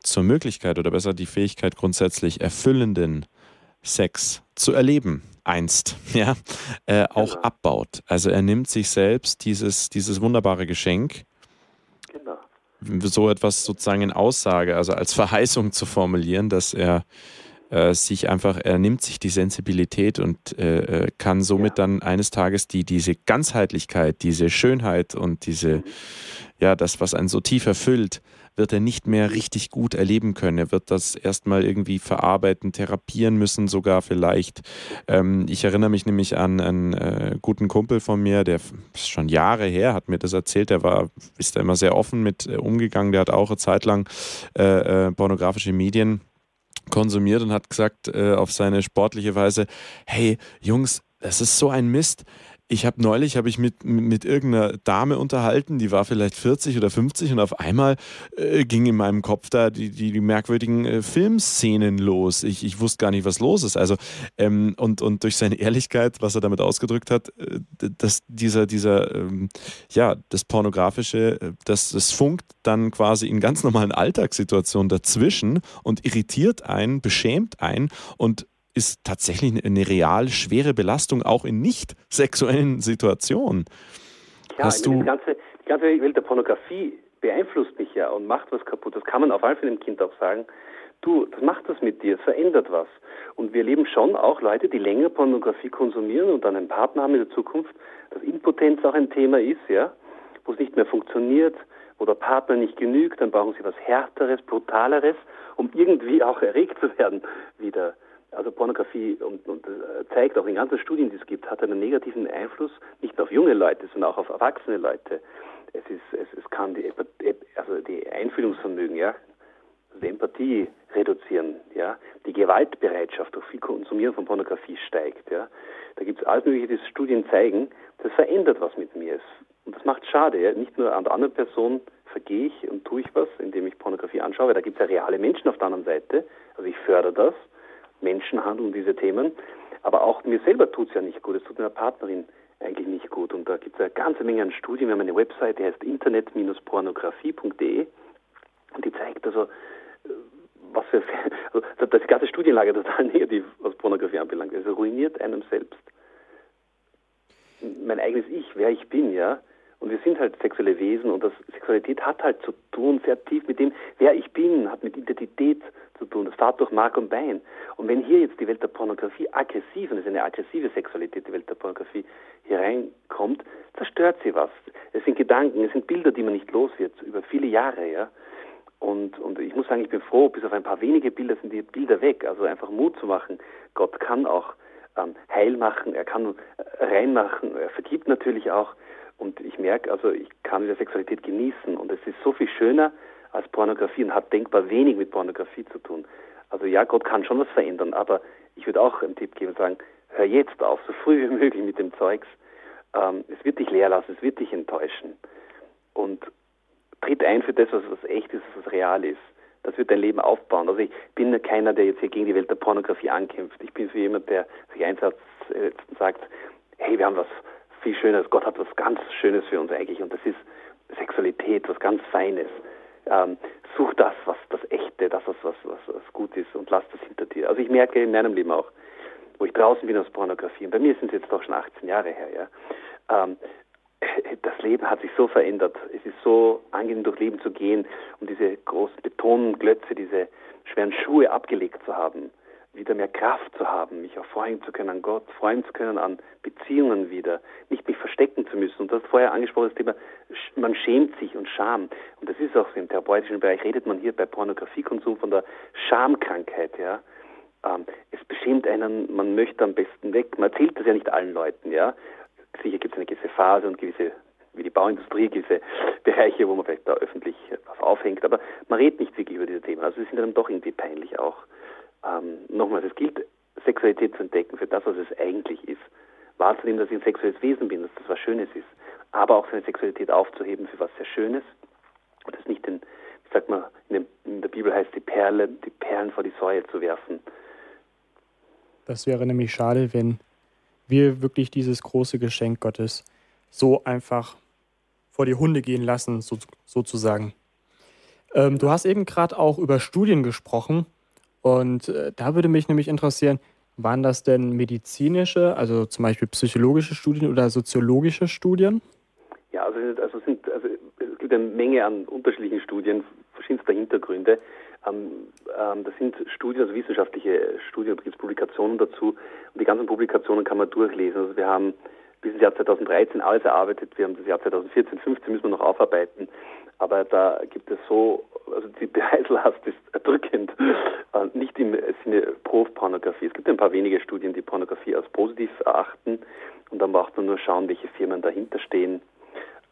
zur Möglichkeit oder besser die Fähigkeit grundsätzlich erfüllenden Sex zu erleben einst, *laughs* ja, äh, auch genau. abbaut. Also er nimmt sich selbst dieses, dieses wunderbare Geschenk, genau. so etwas sozusagen in Aussage, also als Verheißung zu formulieren, dass er äh, sich einfach, er nimmt sich die Sensibilität und äh, äh kann somit ja. dann eines Tages die, diese Ganzheitlichkeit, diese Schönheit und diese, mhm. ja, das, was einen so tief erfüllt, wird er nicht mehr richtig gut erleben können. Er wird das erstmal irgendwie verarbeiten, therapieren müssen, sogar vielleicht. Ähm, ich erinnere mich nämlich an einen äh, guten Kumpel von mir, der ist schon Jahre her, hat mir das erzählt. Der war, ist da immer sehr offen mit äh, umgegangen. Der hat auch eine Zeit lang äh, äh pornografische Medien konsumiert und hat gesagt äh, auf seine sportliche Weise, hey Jungs, das ist so ein Mist ich habe neulich habe ich mit, mit irgendeiner Dame unterhalten, die war vielleicht 40 oder 50 und auf einmal äh, ging in meinem Kopf da die, die, die merkwürdigen äh, Filmszenen los. Ich, ich wusste gar nicht, was los ist. Also ähm, und, und durch seine Ehrlichkeit, was er damit ausgedrückt hat, äh, dass dieser, dieser ähm, ja, das Pornografische, äh, das, das funkt dann quasi in ganz normalen Alltagssituationen dazwischen und irritiert einen, beschämt einen und ist tatsächlich eine real schwere Belastung, auch in nicht sexuellen Situationen. Ja, Hast du die ganze, die ganze Welt der Pornografie beeinflusst mich ja und macht was kaputt. Das kann man auf jeden Fall dem Kind auch sagen. Du, das macht was mit dir, es verändert was. Und wir leben schon auch Leute, die länger Pornografie konsumieren und dann einen Partner haben in der Zukunft, dass Impotenz auch ein Thema ist, ja, wo es nicht mehr funktioniert, wo der Partner nicht genügt, dann brauchen sie was Härteres, Brutaleres, um irgendwie auch erregt zu werden wieder. Also Pornografie und, und äh, zeigt auch in ganzen Studien, die es gibt, hat einen negativen Einfluss nicht nur auf junge Leute, sondern auch auf erwachsene Leute. Es ist, es, es kann die, also die Einfühlungsvermögen, ja, also die Empathie reduzieren, ja, die Gewaltbereitschaft durch viel Konsumieren von Pornografie steigt, ja. Da gibt es alles Mögliche, die Studien zeigen, das verändert was mit mir. Und das macht schade, ja. Nicht nur an der anderen Person vergehe ich und tue ich was, indem ich Pornografie anschaue, da gibt es ja reale Menschen auf der anderen Seite. Also ich fördere das Menschenhandel und diese Themen. Aber auch mir selber tut es ja nicht gut, es tut meiner Partnerin eigentlich nicht gut. Und da gibt es eine ganze Menge an Studien. Wir haben eine Website, die heißt internet-pornografie.de und die zeigt also, äh, was für, *laughs* also das ganze Studienlage total negativ, was Pornografie anbelangt. Es ruiniert einem selbst. Mein eigenes Ich, wer ich bin, ja. Und wir sind halt sexuelle Wesen und das Sexualität hat halt zu tun, sehr tief mit dem, wer ich bin, hat mit Identität zu tun. Das fahrt durch Mark und Bein. Und wenn hier jetzt die Welt der Pornografie aggressiv, und es ist eine aggressive Sexualität, die Welt der Pornografie, hier reinkommt, zerstört sie was. Es sind Gedanken, es sind Bilder, die man nicht los wird, über viele Jahre, ja. Und, und ich muss sagen, ich bin froh, bis auf ein paar wenige Bilder sind die Bilder weg. Also einfach Mut zu machen. Gott kann auch ähm, heil machen, er kann äh, reinmachen, er vergibt natürlich auch. Und ich merke, also ich kann diese Sexualität genießen und es ist so viel schöner als Pornografie und hat denkbar wenig mit Pornografie zu tun. Also ja, Gott kann schon was verändern, aber ich würde auch einen Tipp geben und sagen, hör jetzt auf, so früh wie *laughs* möglich mit dem Zeugs. Ähm, es wird dich leer lassen, es wird dich enttäuschen. Und tritt ein für das, was, was echt ist, was real ist. Das wird dein Leben aufbauen. Also ich bin keiner, der jetzt hier gegen die Welt der Pornografie ankämpft. Ich bin so jemand, der sich einsatzt äh, und sagt, hey, wir haben was viel Schönes. Gott hat was ganz Schönes für uns eigentlich und das ist Sexualität, was ganz Feines. Ähm, such das, was das Echte, das, was, was, was, gut ist und lass das hinter dir. Also ich merke in meinem Leben auch, wo ich draußen bin aus Pornografie, und bei mir sind es jetzt doch schon 18 Jahre her, ja, ähm, *laughs* das Leben hat sich so verändert. Es ist so angenehm, durch Leben zu gehen und diese großen Betonglötze, diese schweren Schuhe abgelegt zu haben wieder mehr Kraft zu haben, mich auch freuen zu können an Gott, freuen zu können an Beziehungen wieder, nicht mich verstecken zu müssen. Und das vorher angesprochen, das Thema, man schämt sich und Scham. Und das ist auch so im therapeutischen Bereich, redet man hier bei Pornografiekonsum von der Schamkrankheit, ja. Ähm, es beschämt einen, man möchte am besten weg. Man erzählt das ja nicht allen Leuten, ja. Sicher gibt es eine gewisse Phase und gewisse wie die Bauindustrie, gewisse Bereiche, wo man vielleicht da öffentlich was aufhängt, aber man redet nicht wirklich über diese Themen. Also sie sind dann doch irgendwie peinlich auch ähm, nochmals, es gilt, Sexualität zu entdecken für das, was es eigentlich ist. Wahrzunehmen, dass ich ein sexuelles Wesen bin, dass das was Schönes ist. Aber auch seine Sexualität aufzuheben für was sehr Schönes. Und das nicht sagt man, in, dem, in der Bibel heißt die Perle, die Perlen vor die Säue zu werfen. Das wäre nämlich schade, wenn wir wirklich dieses große Geschenk Gottes so einfach vor die Hunde gehen lassen, so, sozusagen. Ähm, du hast eben gerade auch über Studien gesprochen. Und äh, da würde mich nämlich interessieren, waren das denn medizinische, also zum Beispiel psychologische Studien oder soziologische Studien? Ja, also, also, sind, also es gibt eine Menge an unterschiedlichen Studien verschiedenster Hintergründe. Ähm, ähm, das sind Studien, also wissenschaftliche Studien, da gibt es Publikationen dazu und die ganzen Publikationen kann man durchlesen. Also wir haben bis ins Jahr 2013 alles erarbeitet, wir haben das Jahr 2014, 2015 müssen wir noch aufarbeiten, aber da gibt es so, also die *laughs* Beweislast ist erdrückend, äh, nicht im Sinne Pro-Pornografie. Es gibt ein paar wenige Studien, die Pornografie als positiv erachten. Und dann braucht man nur schauen, welche Firmen dahinter stehen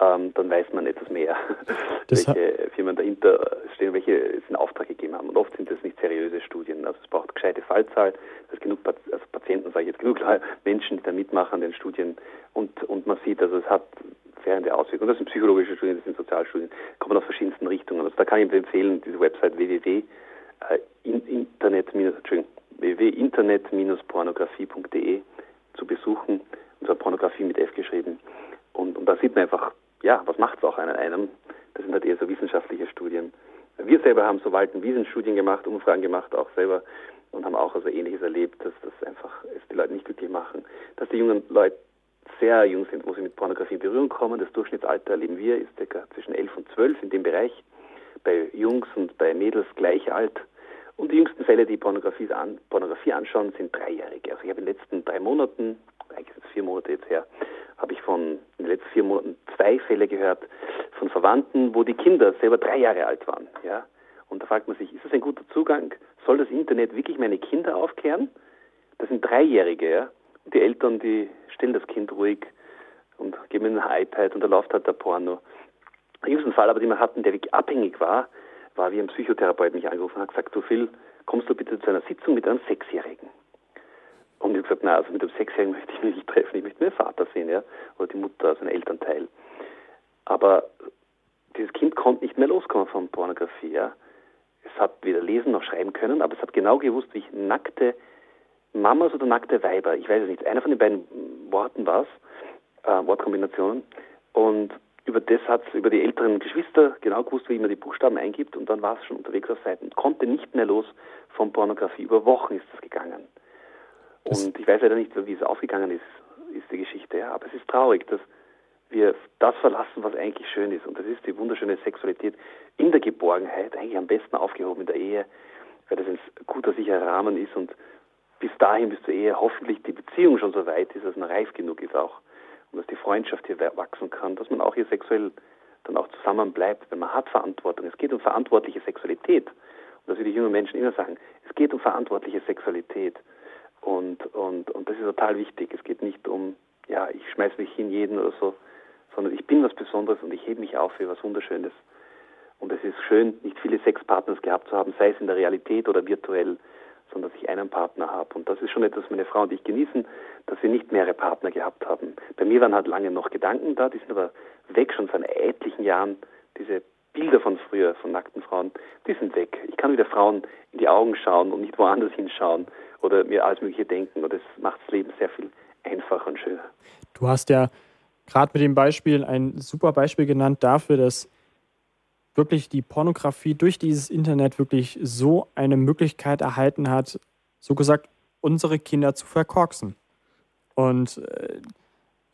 ähm, dann weiß man etwas mehr, *laughs* das welche Firmen dahinter stehen, welche es in Auftrag gegeben haben. Und oft sind das nicht seriöse Studien. Also es braucht gescheite Fallzahl, es genug also Patienten, sage ich jetzt, genug *laughs* Menschen, die da mitmachen an den Studien und, und man sieht, also es hat verheerende Auswirkungen. Das sind psychologische Studien, das sind Sozialstudien, kommen aus verschiedensten Richtungen. Also da kann ich empfehlen, diese Website www. Äh, Internet, www.internet-pornografie.de zu besuchen, und zwar Pornografie mit F geschrieben. Und, und da sieht man einfach, ja, was macht es auch an einem? Das sind halt eher so wissenschaftliche Studien. Wir selber haben so Walden-Wiesen-Studien gemacht, Umfragen gemacht, auch selber und haben auch also Ähnliches erlebt, dass das einfach es die Leute nicht glücklich machen. Dass die jungen Leute sehr jung sind, wo sie mit Pornografie in Berührung kommen. Das Durchschnittsalter erleben wir ist circa zwischen 11 und 12 in dem Bereich. Bei Jungs und bei Mädels gleich alt. Und die jüngsten Fälle, die Pornografie, an, Pornografie anschauen, sind Dreijährige. Also ich habe in den letzten drei Monaten, eigentlich sind es vier Monate jetzt her, habe ich von in den letzten vier Monaten zwei Fälle gehört von Verwandten, wo die Kinder selber drei Jahre alt waren. Ja? Und da fragt man sich, ist das ein guter Zugang? Soll das Internet wirklich meine Kinder aufklären? Das sind Dreijährige, ja. Und die Eltern, die stellen das Kind ruhig und geben ihm ein iPad und da läuft halt der Porno. Der jüngsten Fall aber, den wir hatten, der wirklich abhängig war, war, wie ein Psychotherapeut mich angerufen hat, gesagt, du Phil, kommst du bitte zu einer Sitzung mit einem Sechsjährigen? Und ich habe gesagt, na, also mit dem Sechsjährigen möchte ich mich nicht treffen, ich möchte meinen Vater sehen, ja, oder die Mutter, also ein Elternteil. Aber dieses Kind konnte nicht mehr loskommen von Pornografie, ja. Es hat weder lesen noch schreiben können, aber es hat genau gewusst, wie ich nackte Mamas oder nackte Weiber, ich weiß es nicht, einer von den beiden Worten war es, äh, Wortkombinationen. Und über das hat es über die älteren Geschwister genau gewusst, wie man die Buchstaben eingibt und dann war es schon unterwegs auf Seiten konnte nicht mehr los von Pornografie. Über Wochen ist das gegangen. Und ich weiß leider nicht, wie es aufgegangen ist, ist die Geschichte. Ja. Aber es ist traurig, dass wir das verlassen, was eigentlich schön ist. Und das ist die wunderschöne Sexualität in der Geborgenheit, eigentlich am besten aufgehoben in der Ehe, weil das ein guter, sicherer Rahmen ist. Und bis dahin, bis zur Ehe, hoffentlich die Beziehung schon so weit ist, dass man reif genug ist auch. Und dass die Freundschaft hier wachsen kann, dass man auch hier sexuell dann auch zusammen bleibt, wenn man hat Verantwortung. Es geht um verantwortliche Sexualität. Und das will ich jungen Menschen immer sagen. Es geht um verantwortliche Sexualität. Und, und, und das ist total wichtig. Es geht nicht um, ja, ich schmeiß mich hin jeden oder so, sondern ich bin was Besonderes und ich hebe mich auf für was Wunderschönes. Und es ist schön, nicht viele Sexpartners gehabt zu haben, sei es in der Realität oder virtuell, sondern dass ich einen Partner habe. Und das ist schon etwas, meine Frau und ich genießen, dass wir nicht mehrere Partner gehabt haben. Bei mir waren halt lange noch Gedanken da, die sind aber weg, schon seit etlichen Jahren. Diese Bilder von früher, von nackten Frauen, die sind weg. Ich kann wieder Frauen in die Augen schauen und nicht woanders hinschauen oder mir alles Mögliche denken. Und das macht das Leben sehr viel einfacher und schöner. Du hast ja gerade mit dem Beispiel ein super Beispiel genannt dafür, dass wirklich die Pornografie durch dieses Internet wirklich so eine Möglichkeit erhalten hat, so gesagt, unsere Kinder zu verkorksen. Und äh,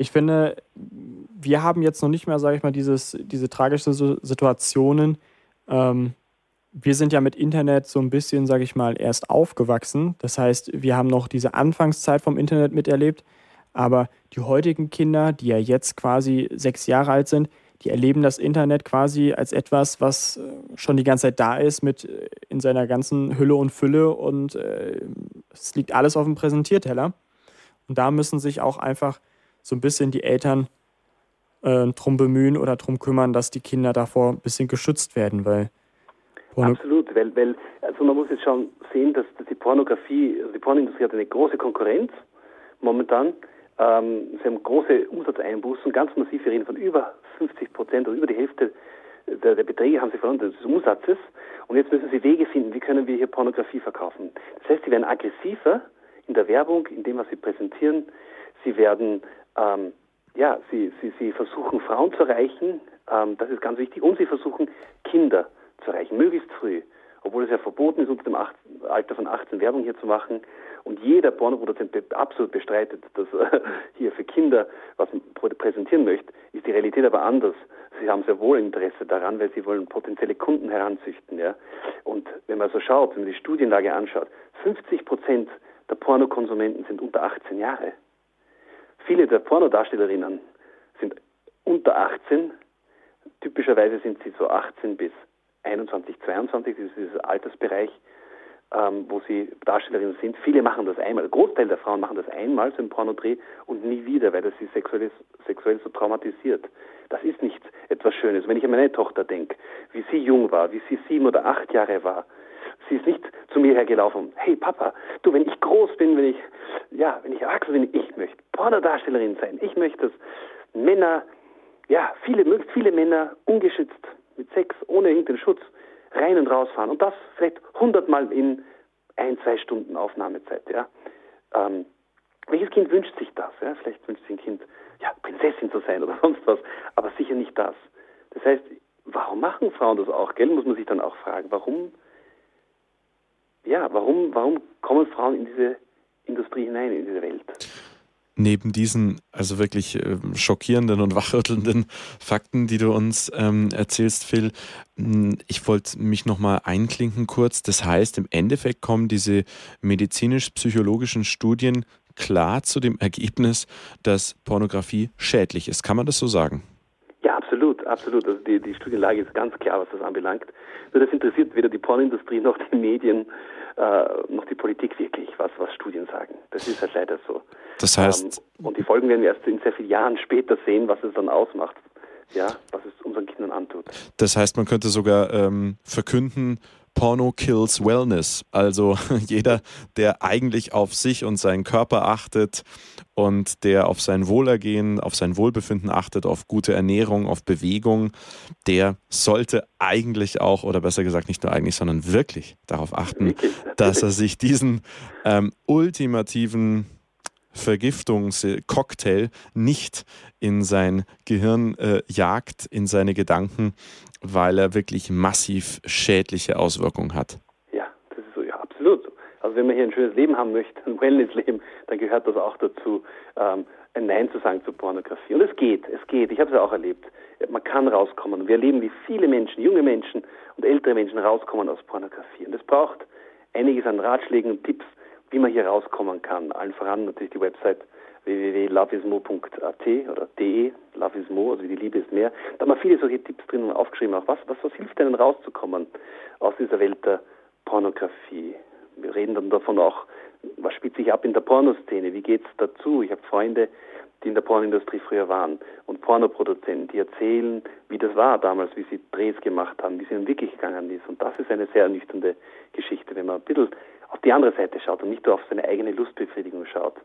ich finde, wir haben jetzt noch nicht mehr, sage ich mal, dieses, diese tragischen Situationen, ähm, wir sind ja mit Internet so ein bisschen, sage ich mal, erst aufgewachsen. Das heißt, wir haben noch diese Anfangszeit vom Internet miterlebt. Aber die heutigen Kinder, die ja jetzt quasi sechs Jahre alt sind, die erleben das Internet quasi als etwas, was äh, schon die ganze Zeit da ist, mit äh, in seiner ganzen Hülle und Fülle und äh, es liegt alles auf dem Präsentierteller. Und da müssen sich auch einfach so ein bisschen die Eltern äh, drum bemühen oder drum kümmern, dass die Kinder davor ein bisschen geschützt werden, weil Absolut, weil, weil also man muss jetzt schon sehen, dass, dass die Pornografie, also die Pornoindustrie hat eine große Konkurrenz momentan. Ähm, sie haben große Umsatzeinbußen, ganz massiv, wir reden von über 50 Prozent oder über die Hälfte der, der Beträge haben sie verloren, des Umsatzes. Und jetzt müssen sie Wege finden, wie können wir hier Pornografie verkaufen. Das heißt, sie werden aggressiver in der Werbung, in dem, was sie präsentieren. Sie werden, ähm, ja, sie, sie, sie versuchen, Frauen zu erreichen, ähm, das ist ganz wichtig, und sie versuchen, Kinder zu erreichen, möglichst früh. Obwohl es ja verboten ist, unter dem Alter von 18 Werbung hier zu machen. Und jeder Pornoproduzent absolut bestreitet, dass er *laughs* hier für Kinder was präsentieren möchte, ist die Realität aber anders. sie haben sehr wohl Interesse daran, weil sie wollen potenzielle Kunden heranzüchten. Ja? Und wenn man so schaut, wenn man die Studienlage anschaut, 50 Prozent der Pornokonsumenten sind unter 18 Jahre. Viele der Pornodarstellerinnen sind unter 18. Typischerweise sind sie so 18 bis 21, 22, das ist dieser Altersbereich, ähm, wo sie Darstellerinnen sind. Viele machen das einmal. Der Großteil der Frauen machen das einmal, so im Pornodreh, und nie wieder, weil das sie sexuell, sexuell so traumatisiert. Das ist nicht etwas Schönes. Wenn ich an meine Tochter denke, wie sie jung war, wie sie sieben oder acht Jahre war, sie ist nicht zu mir hergelaufen, hey Papa, du, wenn ich groß bin, wenn ich, ja, wenn ich erwachsen bin, ich möchte Pornodarstellerin sein. Ich möchte, dass Männer, ja, viele, möglichst viele Männer ungeschützt mit Sex, ohne irgendeinen Schutz, rein und rausfahren. Und das vielleicht hundertmal in ein, zwei Stunden Aufnahmezeit. Ja. Ähm, welches Kind wünscht sich das? Ja? Vielleicht wünscht sich ein Kind, ja, Prinzessin zu sein oder *laughs* sonst was, aber sicher nicht das. Das heißt, warum machen Frauen das auch? Gell, muss man sich dann auch fragen. Warum, ja, warum, warum kommen Frauen in diese Industrie hinein, in diese Welt? neben diesen also wirklich äh, schockierenden und *laughs* wachrüttelnden Fakten, die du uns ähm, erzählst, Phil, hm, ich wollte mich nochmal einklinken kurz. Das heißt, im Endeffekt kommen diese medizinisch-psychologischen Studien klar zu dem Ergebnis, dass Pornografie schädlich ist. Kann man das so sagen? Absolut. Also die, die Studienlage ist ganz klar, was das anbelangt. Nur das interessiert weder die Pornindustrie noch die Medien äh, noch die Politik wirklich, was, was Studien sagen. Das ist halt leider so. Das heißt. Ähm, und die Folgen werden wir erst in sehr vielen Jahren später sehen, was es dann ausmacht. Ja, was es unseren Kindern antut. Das heißt, man könnte sogar ähm, verkünden, Porno kills Wellness. Also *laughs* jeder, der eigentlich auf sich und seinen Körper achtet und der auf sein Wohlergehen, auf sein Wohlbefinden achtet, auf gute Ernährung, auf Bewegung, der sollte eigentlich auch, oder besser gesagt nicht nur eigentlich, sondern wirklich darauf achten, dass er sich diesen ähm, ultimativen Vergiftungscocktail nicht in sein Gehirn äh, jagt, in seine Gedanken, weil er wirklich massiv schädliche Auswirkungen hat. Ja, das ist so, ja, absolut. Also wenn man hier ein schönes Leben haben möchte, ein Wellness-Leben, dann gehört das auch dazu, ähm, ein Nein zu sagen zur Pornografie. Und es geht, es geht. Ich habe es ja auch erlebt. Man kann rauskommen. Wir erleben, wie viele Menschen, junge Menschen und ältere Menschen rauskommen aus Pornografie. Und es braucht einiges an Ratschlägen und Tipps, wie man hier rauskommen kann. Allen voran natürlich die Website www.loveismo.at oder de, Loveismo, also wie die Liebe ist mehr. Da haben wir viele solche Tipps drin aufgeschrieben, auch was, was, was hilft denn rauszukommen aus dieser Welt der Pornografie. Wir reden dann davon auch, was spielt sich ab in der Pornoszene, wie geht es dazu? Ich habe Freunde, die in der Pornoindustrie früher waren und Pornoproduzenten, die erzählen, wie das war damals, wie sie Drehs gemacht haben, wie es ihnen wirklich gegangen ist. Und das ist eine sehr ernüchternde Geschichte, wenn man ein bisschen auf die andere Seite schaut und nicht nur auf seine eigene Lustbefriedigung schaut,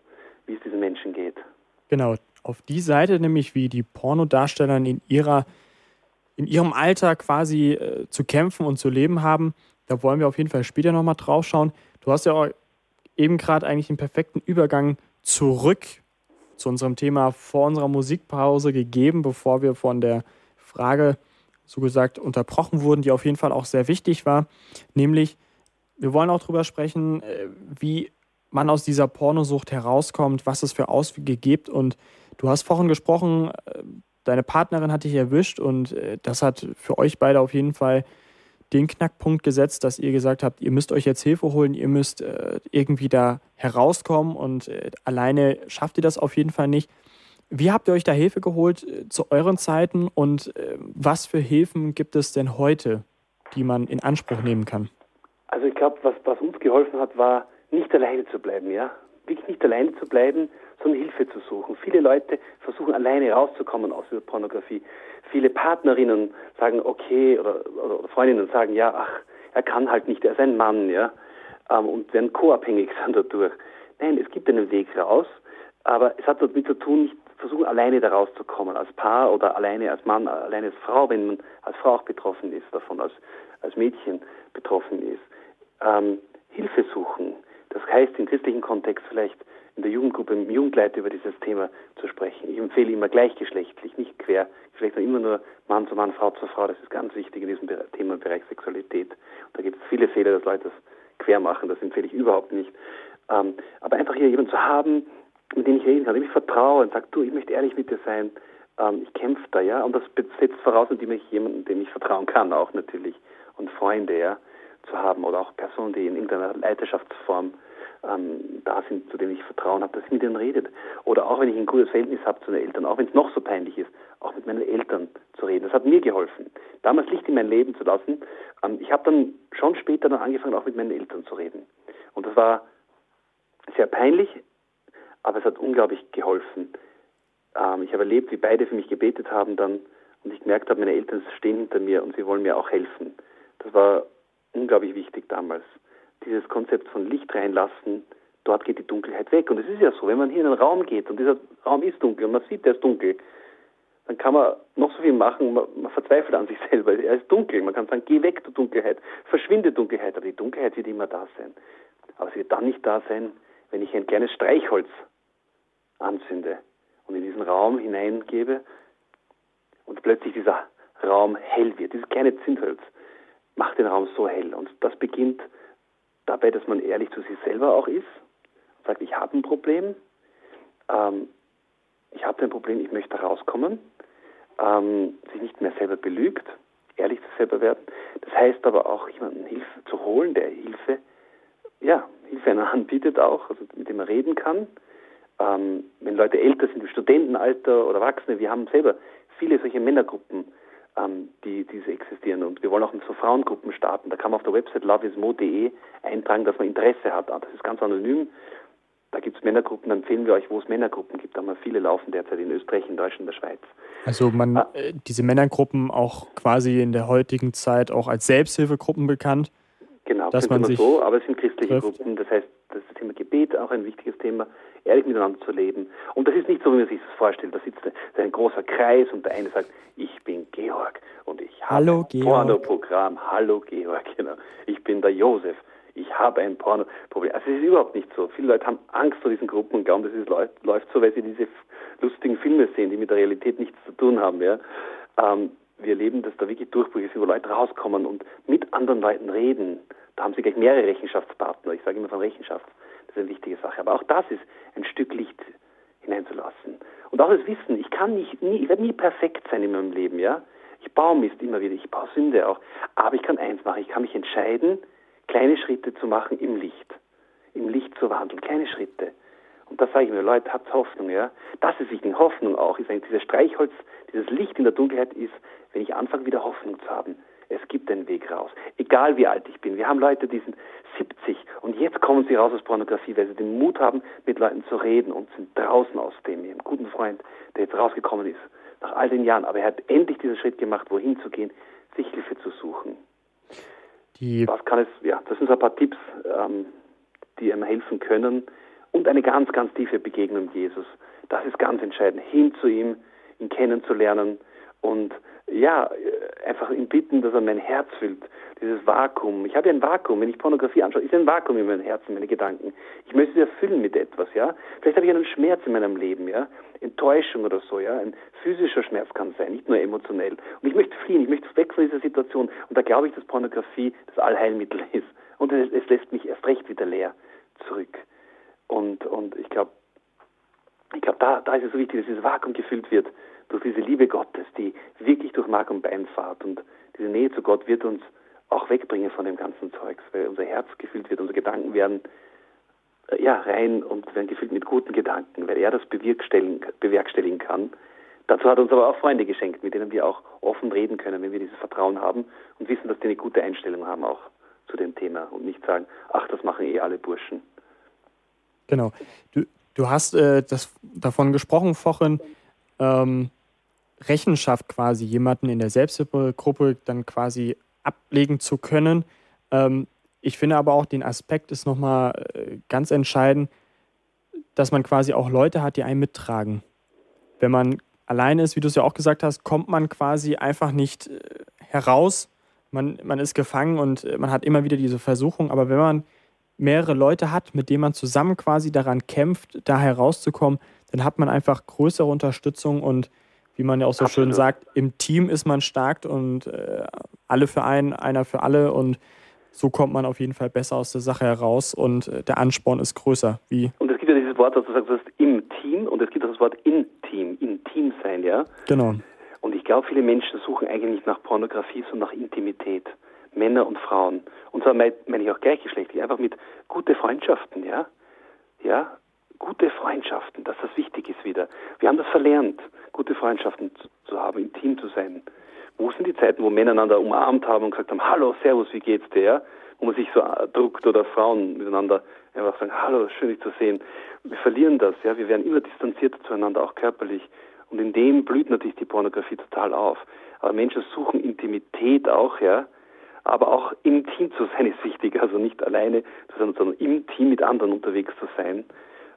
wie es diesen Menschen geht. Genau, auf die Seite nämlich, wie die Pornodarsteller in ihrer in ihrem Alter quasi äh, zu kämpfen und zu leben haben. Da wollen wir auf jeden Fall später nochmal drauf schauen. Du hast ja auch eben gerade eigentlich den perfekten Übergang zurück zu unserem Thema vor unserer Musikpause gegeben, bevor wir von der Frage so gesagt unterbrochen wurden, die auf jeden Fall auch sehr wichtig war, nämlich wir wollen auch darüber sprechen, äh, wie man aus dieser Pornosucht herauskommt, was es für Auswege gibt. Und du hast vorhin gesprochen, äh, deine Partnerin hat dich erwischt und äh, das hat für euch beide auf jeden Fall den Knackpunkt gesetzt, dass ihr gesagt habt, ihr müsst euch jetzt Hilfe holen, ihr müsst irgendwie da herauskommen und alleine schafft ihr das auf jeden Fall nicht. Wie habt ihr euch da Hilfe geholt zu euren Zeiten und was für Hilfen gibt es denn heute, die man in Anspruch nehmen kann? Also ich glaube, was, was uns geholfen hat, war nicht alleine zu bleiben, ja. Wirklich nicht alleine zu bleiben, sondern Hilfe zu suchen. Viele Leute versuchen alleine rauszukommen aus der Pornografie. Viele Partnerinnen sagen, okay, oder, oder Freundinnen sagen, ja, ach, er kann halt nicht, er ist ein Mann, ja, ähm, und werden co-abhängig sein *laughs* dadurch. Nein, es gibt einen Weg raus, aber es hat damit zu tun, nicht versuchen, alleine da rauszukommen, als Paar oder alleine als Mann, alleine als Frau, wenn man als Frau auch betroffen ist davon, als, als Mädchen betroffen ist ähm, Hilfe suchen. Das heißt, im christlichen Kontext vielleicht in der Jugendgruppe, im Jugendleiter über dieses Thema zu sprechen. Ich empfehle immer gleichgeschlechtlich, nicht quer, vielleicht immer nur Mann zu Mann, Frau zu Frau. Das ist ganz wichtig in diesem Thema im Bereich Sexualität. da gibt es viele Fehler, dass Leute das quer machen. Das empfehle ich überhaupt nicht. Ähm, aber einfach hier jemanden zu haben, mit dem ich reden kann, dem ich vertraue und sage, du, ich möchte ehrlich mit dir sein. ähm, ich kämpfe da, ja, und das setzt voraus, indem ich jemanden, dem ich vertrauen kann, auch natürlich, und Freunde, ja, zu haben oder auch Personen, die in irgendeiner Leiterschaftsform ähm, da sind, zu denen ich Vertrauen habe, dass ich mit ihnen redet. Oder auch wenn ich ein gutes Verhältnis habe zu den Eltern, auch wenn es noch so peinlich ist, auch mit meinen Eltern zu reden. Das hat mir geholfen, damals Licht in mein Leben zu lassen. Ähm, ich habe dann schon später dann angefangen, auch mit meinen Eltern zu reden. Und das war sehr peinlich, aber es hat unglaublich geholfen. Ähm, ich habe erlebt, wie beide für mich gebetet haben dann und ich gemerkt habe, meine Eltern stehen hinter mir und sie wollen mir auch helfen. Das war unglaublich wichtig damals. Dieses Konzept von Licht reinlassen, dort geht die Dunkelheit weg. Und es ist ja so, wenn man hier in einen Raum geht und dieser Raum ist dunkel und man sieht, der ist dunkel, dann kann man noch so viel machen, man, man, verzweifelt an sich *laughs* selber. Er ist dunkel. Man kann sagen, geh weg, du Dunkelheit, verschwinde Dunkelheit. Aber die Dunkelheit wird immer da sein. Aber sie wird dann nicht da sein, wenn ich ein kleines Streichholz anzünde und in diesen Raum hineingebe und plötzlich dieser Raum hell wird. Dieses kleine Zündholz macht den Raum so hell. Und das beginnt dabei, dass man ehrlich zu sich selber auch ist sagt, ich habe ein Problem, ähm, ich habe ein Problem, ich möchte rauskommen, ähm, sich nicht mehr selber belügt, ehrlich zu selber werden. Das heißt aber auch, jemanden Hilfe zu holen, der Hilfe, ja, Hilfe einer anbietet auch, also mit dem man reden kann. Ähm, wenn Leute älter sind, im Studentenalter oder Erwachsene, wir haben selber viele solche Männergruppen, ähm, die diese existieren. Und wir wollen auch so Frauengruppen starten. Da kann man auf der Website loveismo.de eintragen, dass man Interesse hat. Das ist ganz anonym. Da gibt es Männergruppen, dann empfehlen wir euch, wo es Männergruppen gibt. Da haben wir viele laufen derzeit in Österreich, in Deutschland, in der Schweiz. Also man ah, äh, diese Männergruppen auch quasi in der heutigen Zeit auch als Selbsthilfegruppen bekannt. Genau, dass man sich so, aber es sind christliche trifft. Gruppen. Das heißt, das Thema Gebet auch ein wichtiges Thema, ehrlich miteinander zu leben. Und das ist nicht so, wie man sich das vorstellt. Da sitzt ein großer Kreis und der eine sagt, ich bin Georg und ich habe ein Pornoprogramm. Hallo Georg, genau. Ich bin der Josef. Ich habe ein Pornoproblem. Also es ist überhaupt nicht so. Viele Leute haben Angst vor diesen Gruppen und glauben, dass es läuft so, weil sie diese lustigen Filme sehen, die mit der Realität nichts zu tun haben. Ja. Ähm, wir erleben, dass da wirklich Durchbrüche sind, wo Leute rauskommen und mit anderen Leuten reden. Da haben sie gleich mehrere Rechenschaftspartner. Ich sage immer von Rechenschaft. Ist eine wichtige Sache. Aber auch das ist ein Stück Licht hineinzulassen. Und auch das Wissen, ich kann nicht, nie, ich werde nie perfekt sein in meinem Leben, ja. Ich baue Mist immer wieder, ich baue Sünde auch. Aber ich kann eins machen, ich kann mich entscheiden, kleine Schritte zu machen im Licht. Im Licht zu wandeln, kleine Schritte. Und da sage ich mir, Leute, habt Hoffnung, ja. Das ist wichtig. Hoffnung auch ist dieses Streichholz, dieses Licht in der Dunkelheit ist, wenn ich anfange, wieder Hoffnung zu haben. Es gibt einen Weg raus. Egal wie alt ich bin. Wir haben Leute, die sind 70 und jetzt kommen sie raus aus Pornografie, weil sie den Mut haben, mit Leuten zu reden und sind draußen aus dem. Ich habe einen guten Freund, der jetzt rausgekommen ist, nach all den Jahren. Aber er hat endlich diesen Schritt gemacht, wohin zu gehen, sich Hilfe zu suchen. Die Was kann es, ja, das sind so ein paar Tipps, ähm, die einem helfen können. Und eine ganz, ganz tiefe Begegnung Jesus. Das ist ganz entscheidend. Hin zu ihm, ihn kennenzulernen und ja, einfach ihn bitten, dass er mein Herz füllt. Dieses Vakuum. Ich habe ja ein Vakuum, wenn ich Pornografie anschaue, ist ein Vakuum in meinem Herzen, meine Gedanken. Ich möchte sie erfüllen mit etwas, ja. Vielleicht habe ich einen Schmerz in meinem Leben, ja. Enttäuschung oder so, ja. Ein physischer Schmerz kann sein, nicht nur emotionell. Und ich möchte fliehen, ich möchte weg von dieser Situation. Und da glaube ich, dass Pornografie das Allheilmittel *laughs* ist. Und es, es lässt mich erst recht wieder leer zurück. Und, und ich glaube, ich glaube, da, da ist es so wichtig, dass dieses Vakuum gefüllt wird durch diese Liebe Gottes, die wirklich durch Mark und Bein fahrt. Und diese Nähe zu Gott wird uns auch wegbringen von dem ganzen Zeugs, weil unser Herz gefüllt wird, unsere Gedanken werden äh, ja, rein und werden gefüllt mit guten Gedanken, weil er das bewerkstelligen, kann. Dazu hat uns aber auch Freunde geschenkt, mit denen wir auch offen reden können, wenn wir dieses Vertrauen haben und wissen, dass die eine gute Einstellung haben auch zu dem Thema und nicht sagen, ach, das machen eh alle Burschen. Genau. Du, du hast äh, das, davon gesprochen vorhin, ähm, Rechenschaft quasi jemanden in der Selbsthilfegruppe dann quasi ablegen zu können. Ähm, ich finde aber auch den Aspekt ist nochmal äh, ganz entscheidend, dass man quasi auch Leute hat, die einen mittragen. Wenn man alleine ist, wie du es ja auch gesagt hast, kommt man quasi einfach nicht äh, heraus. Man, man ist gefangen und äh, man hat immer wieder diese Versuchung. Aber wenn man mehrere Leute hat, mit denen man zusammen quasi daran kämpft, da herauszukommen, dann hat man einfach größere Unterstützung und wie man ja auch so Absolut. schön sagt, im Team ist man stark und äh, alle für einen, einer für alle und so kommt man auf jeden Fall besser aus der Sache heraus und äh, der Ansporn ist größer. Wie und es gibt ja dieses Wort, was du sagst, das ist im Team und es gibt auch das Wort Intim, Intim sein, ja? Genau. Und ich glaube, viele Menschen suchen eigentlich nicht nach Pornografie, sondern nach Intimität. Männer und Frauen. Und zwar meine ich auch gleichgeschlechtlich, einfach mit gute Freundschaften, ja? Ja? Gute Freundschaften, dass das wichtig ist wieder. Wir haben das verlernt, gute Freundschaften zu haben, intim zu sein. Wo sind die Zeiten, wo Männer einander umarmt haben und gesagt haben, hallo, servus, wie geht's dir? Wo man sich so druckt oder Frauen miteinander einfach sagen, hallo, schön dich zu sehen. Wir verlieren das, ja. Wir werden immer distanzierter zueinander, auch körperlich. Und in dem blüht natürlich die Pornografie total auf. Aber Menschen suchen Intimität auch, ja. Aber auch im Team zu sein ist wichtig. Also nicht alleine zu sein, sondern im Team mit anderen unterwegs zu sein.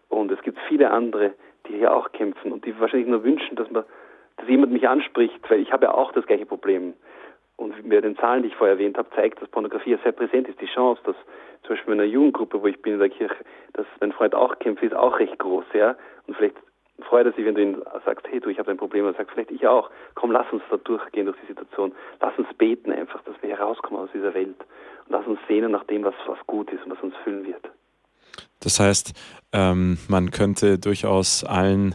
Und es gibt viele andere, die hier auch kämpfen und die wahrscheinlich nur wünschen, dass man, dass jemand mich anspricht, weil ich habe ja auch das gleiche Problem. Und mir den Zahlen, die ich vorher erwähnt habe, zeigt, dass Pornografie ja sehr präsent ist. Die Chance, dass zum Beispiel in einer Jugendgruppe, wo ich bin in der Kirche, dass mein Freund auch kämpft, ist auch recht groß, ja. Und vielleicht freut er sich, wenn du ihm sagst, hey du, ich habe ein Problem, und er sagt, vielleicht ich auch. Komm, lass uns da durchgehen durch die Situation. Lass uns beten einfach, dass wir herauskommen aus dieser Welt. Und lass uns sehnen nach dem, was, was gut ist und was uns füllen wird. Das heißt, ähm, man könnte durchaus allen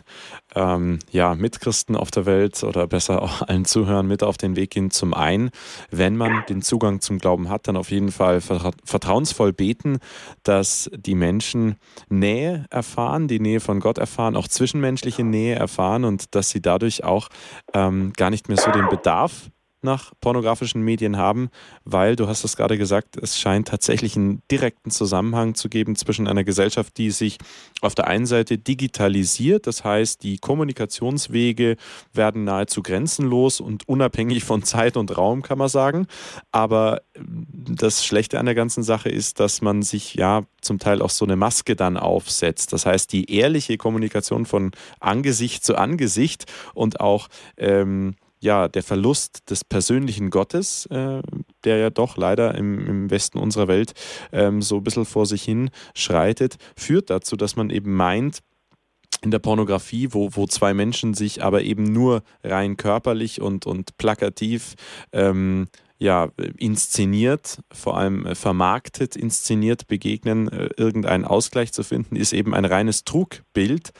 ähm, ja, Mitchristen auf der Welt oder besser auch *laughs* allen Zuhörern mit auf den Weg gehen. Zum einen, wenn man den Zugang zum Glauben hat, dann auf jeden Fall vertrauensvoll beten, dass die Menschen Nähe erfahren, die Nähe von Gott erfahren, auch zwischenmenschliche Nähe erfahren und dass sie dadurch auch ähm, gar nicht mehr so den Bedarf nach pornografischen Medien haben, weil, du hast es gerade gesagt, es scheint tatsächlich einen direkten Zusammenhang zu geben zwischen einer Gesellschaft, die sich auf der einen Seite digitalisiert, das heißt, die Kommunikationswege werden nahezu grenzenlos und unabhängig von Zeit und Raum, kann man sagen. Aber das Schlechte an der ganzen Sache ist, dass man sich ja zum Teil auch so eine Maske dann aufsetzt. Das heißt, die ehrliche Kommunikation von Angesicht zu Angesicht und auch ähm, ja, der Verlust des persönlichen Gottes, äh, der ja doch leider im, im Westen unserer Welt ähm, so ein bisschen vor sich hin schreitet, führt dazu, dass man eben meint, in der Pornografie, wo, wo zwei Menschen sich aber eben nur rein körperlich und, und plakativ ähm, ja, inszeniert, vor allem vermarktet, inszeniert begegnen, äh, irgendeinen Ausgleich zu finden, ist eben ein reines Trugbild,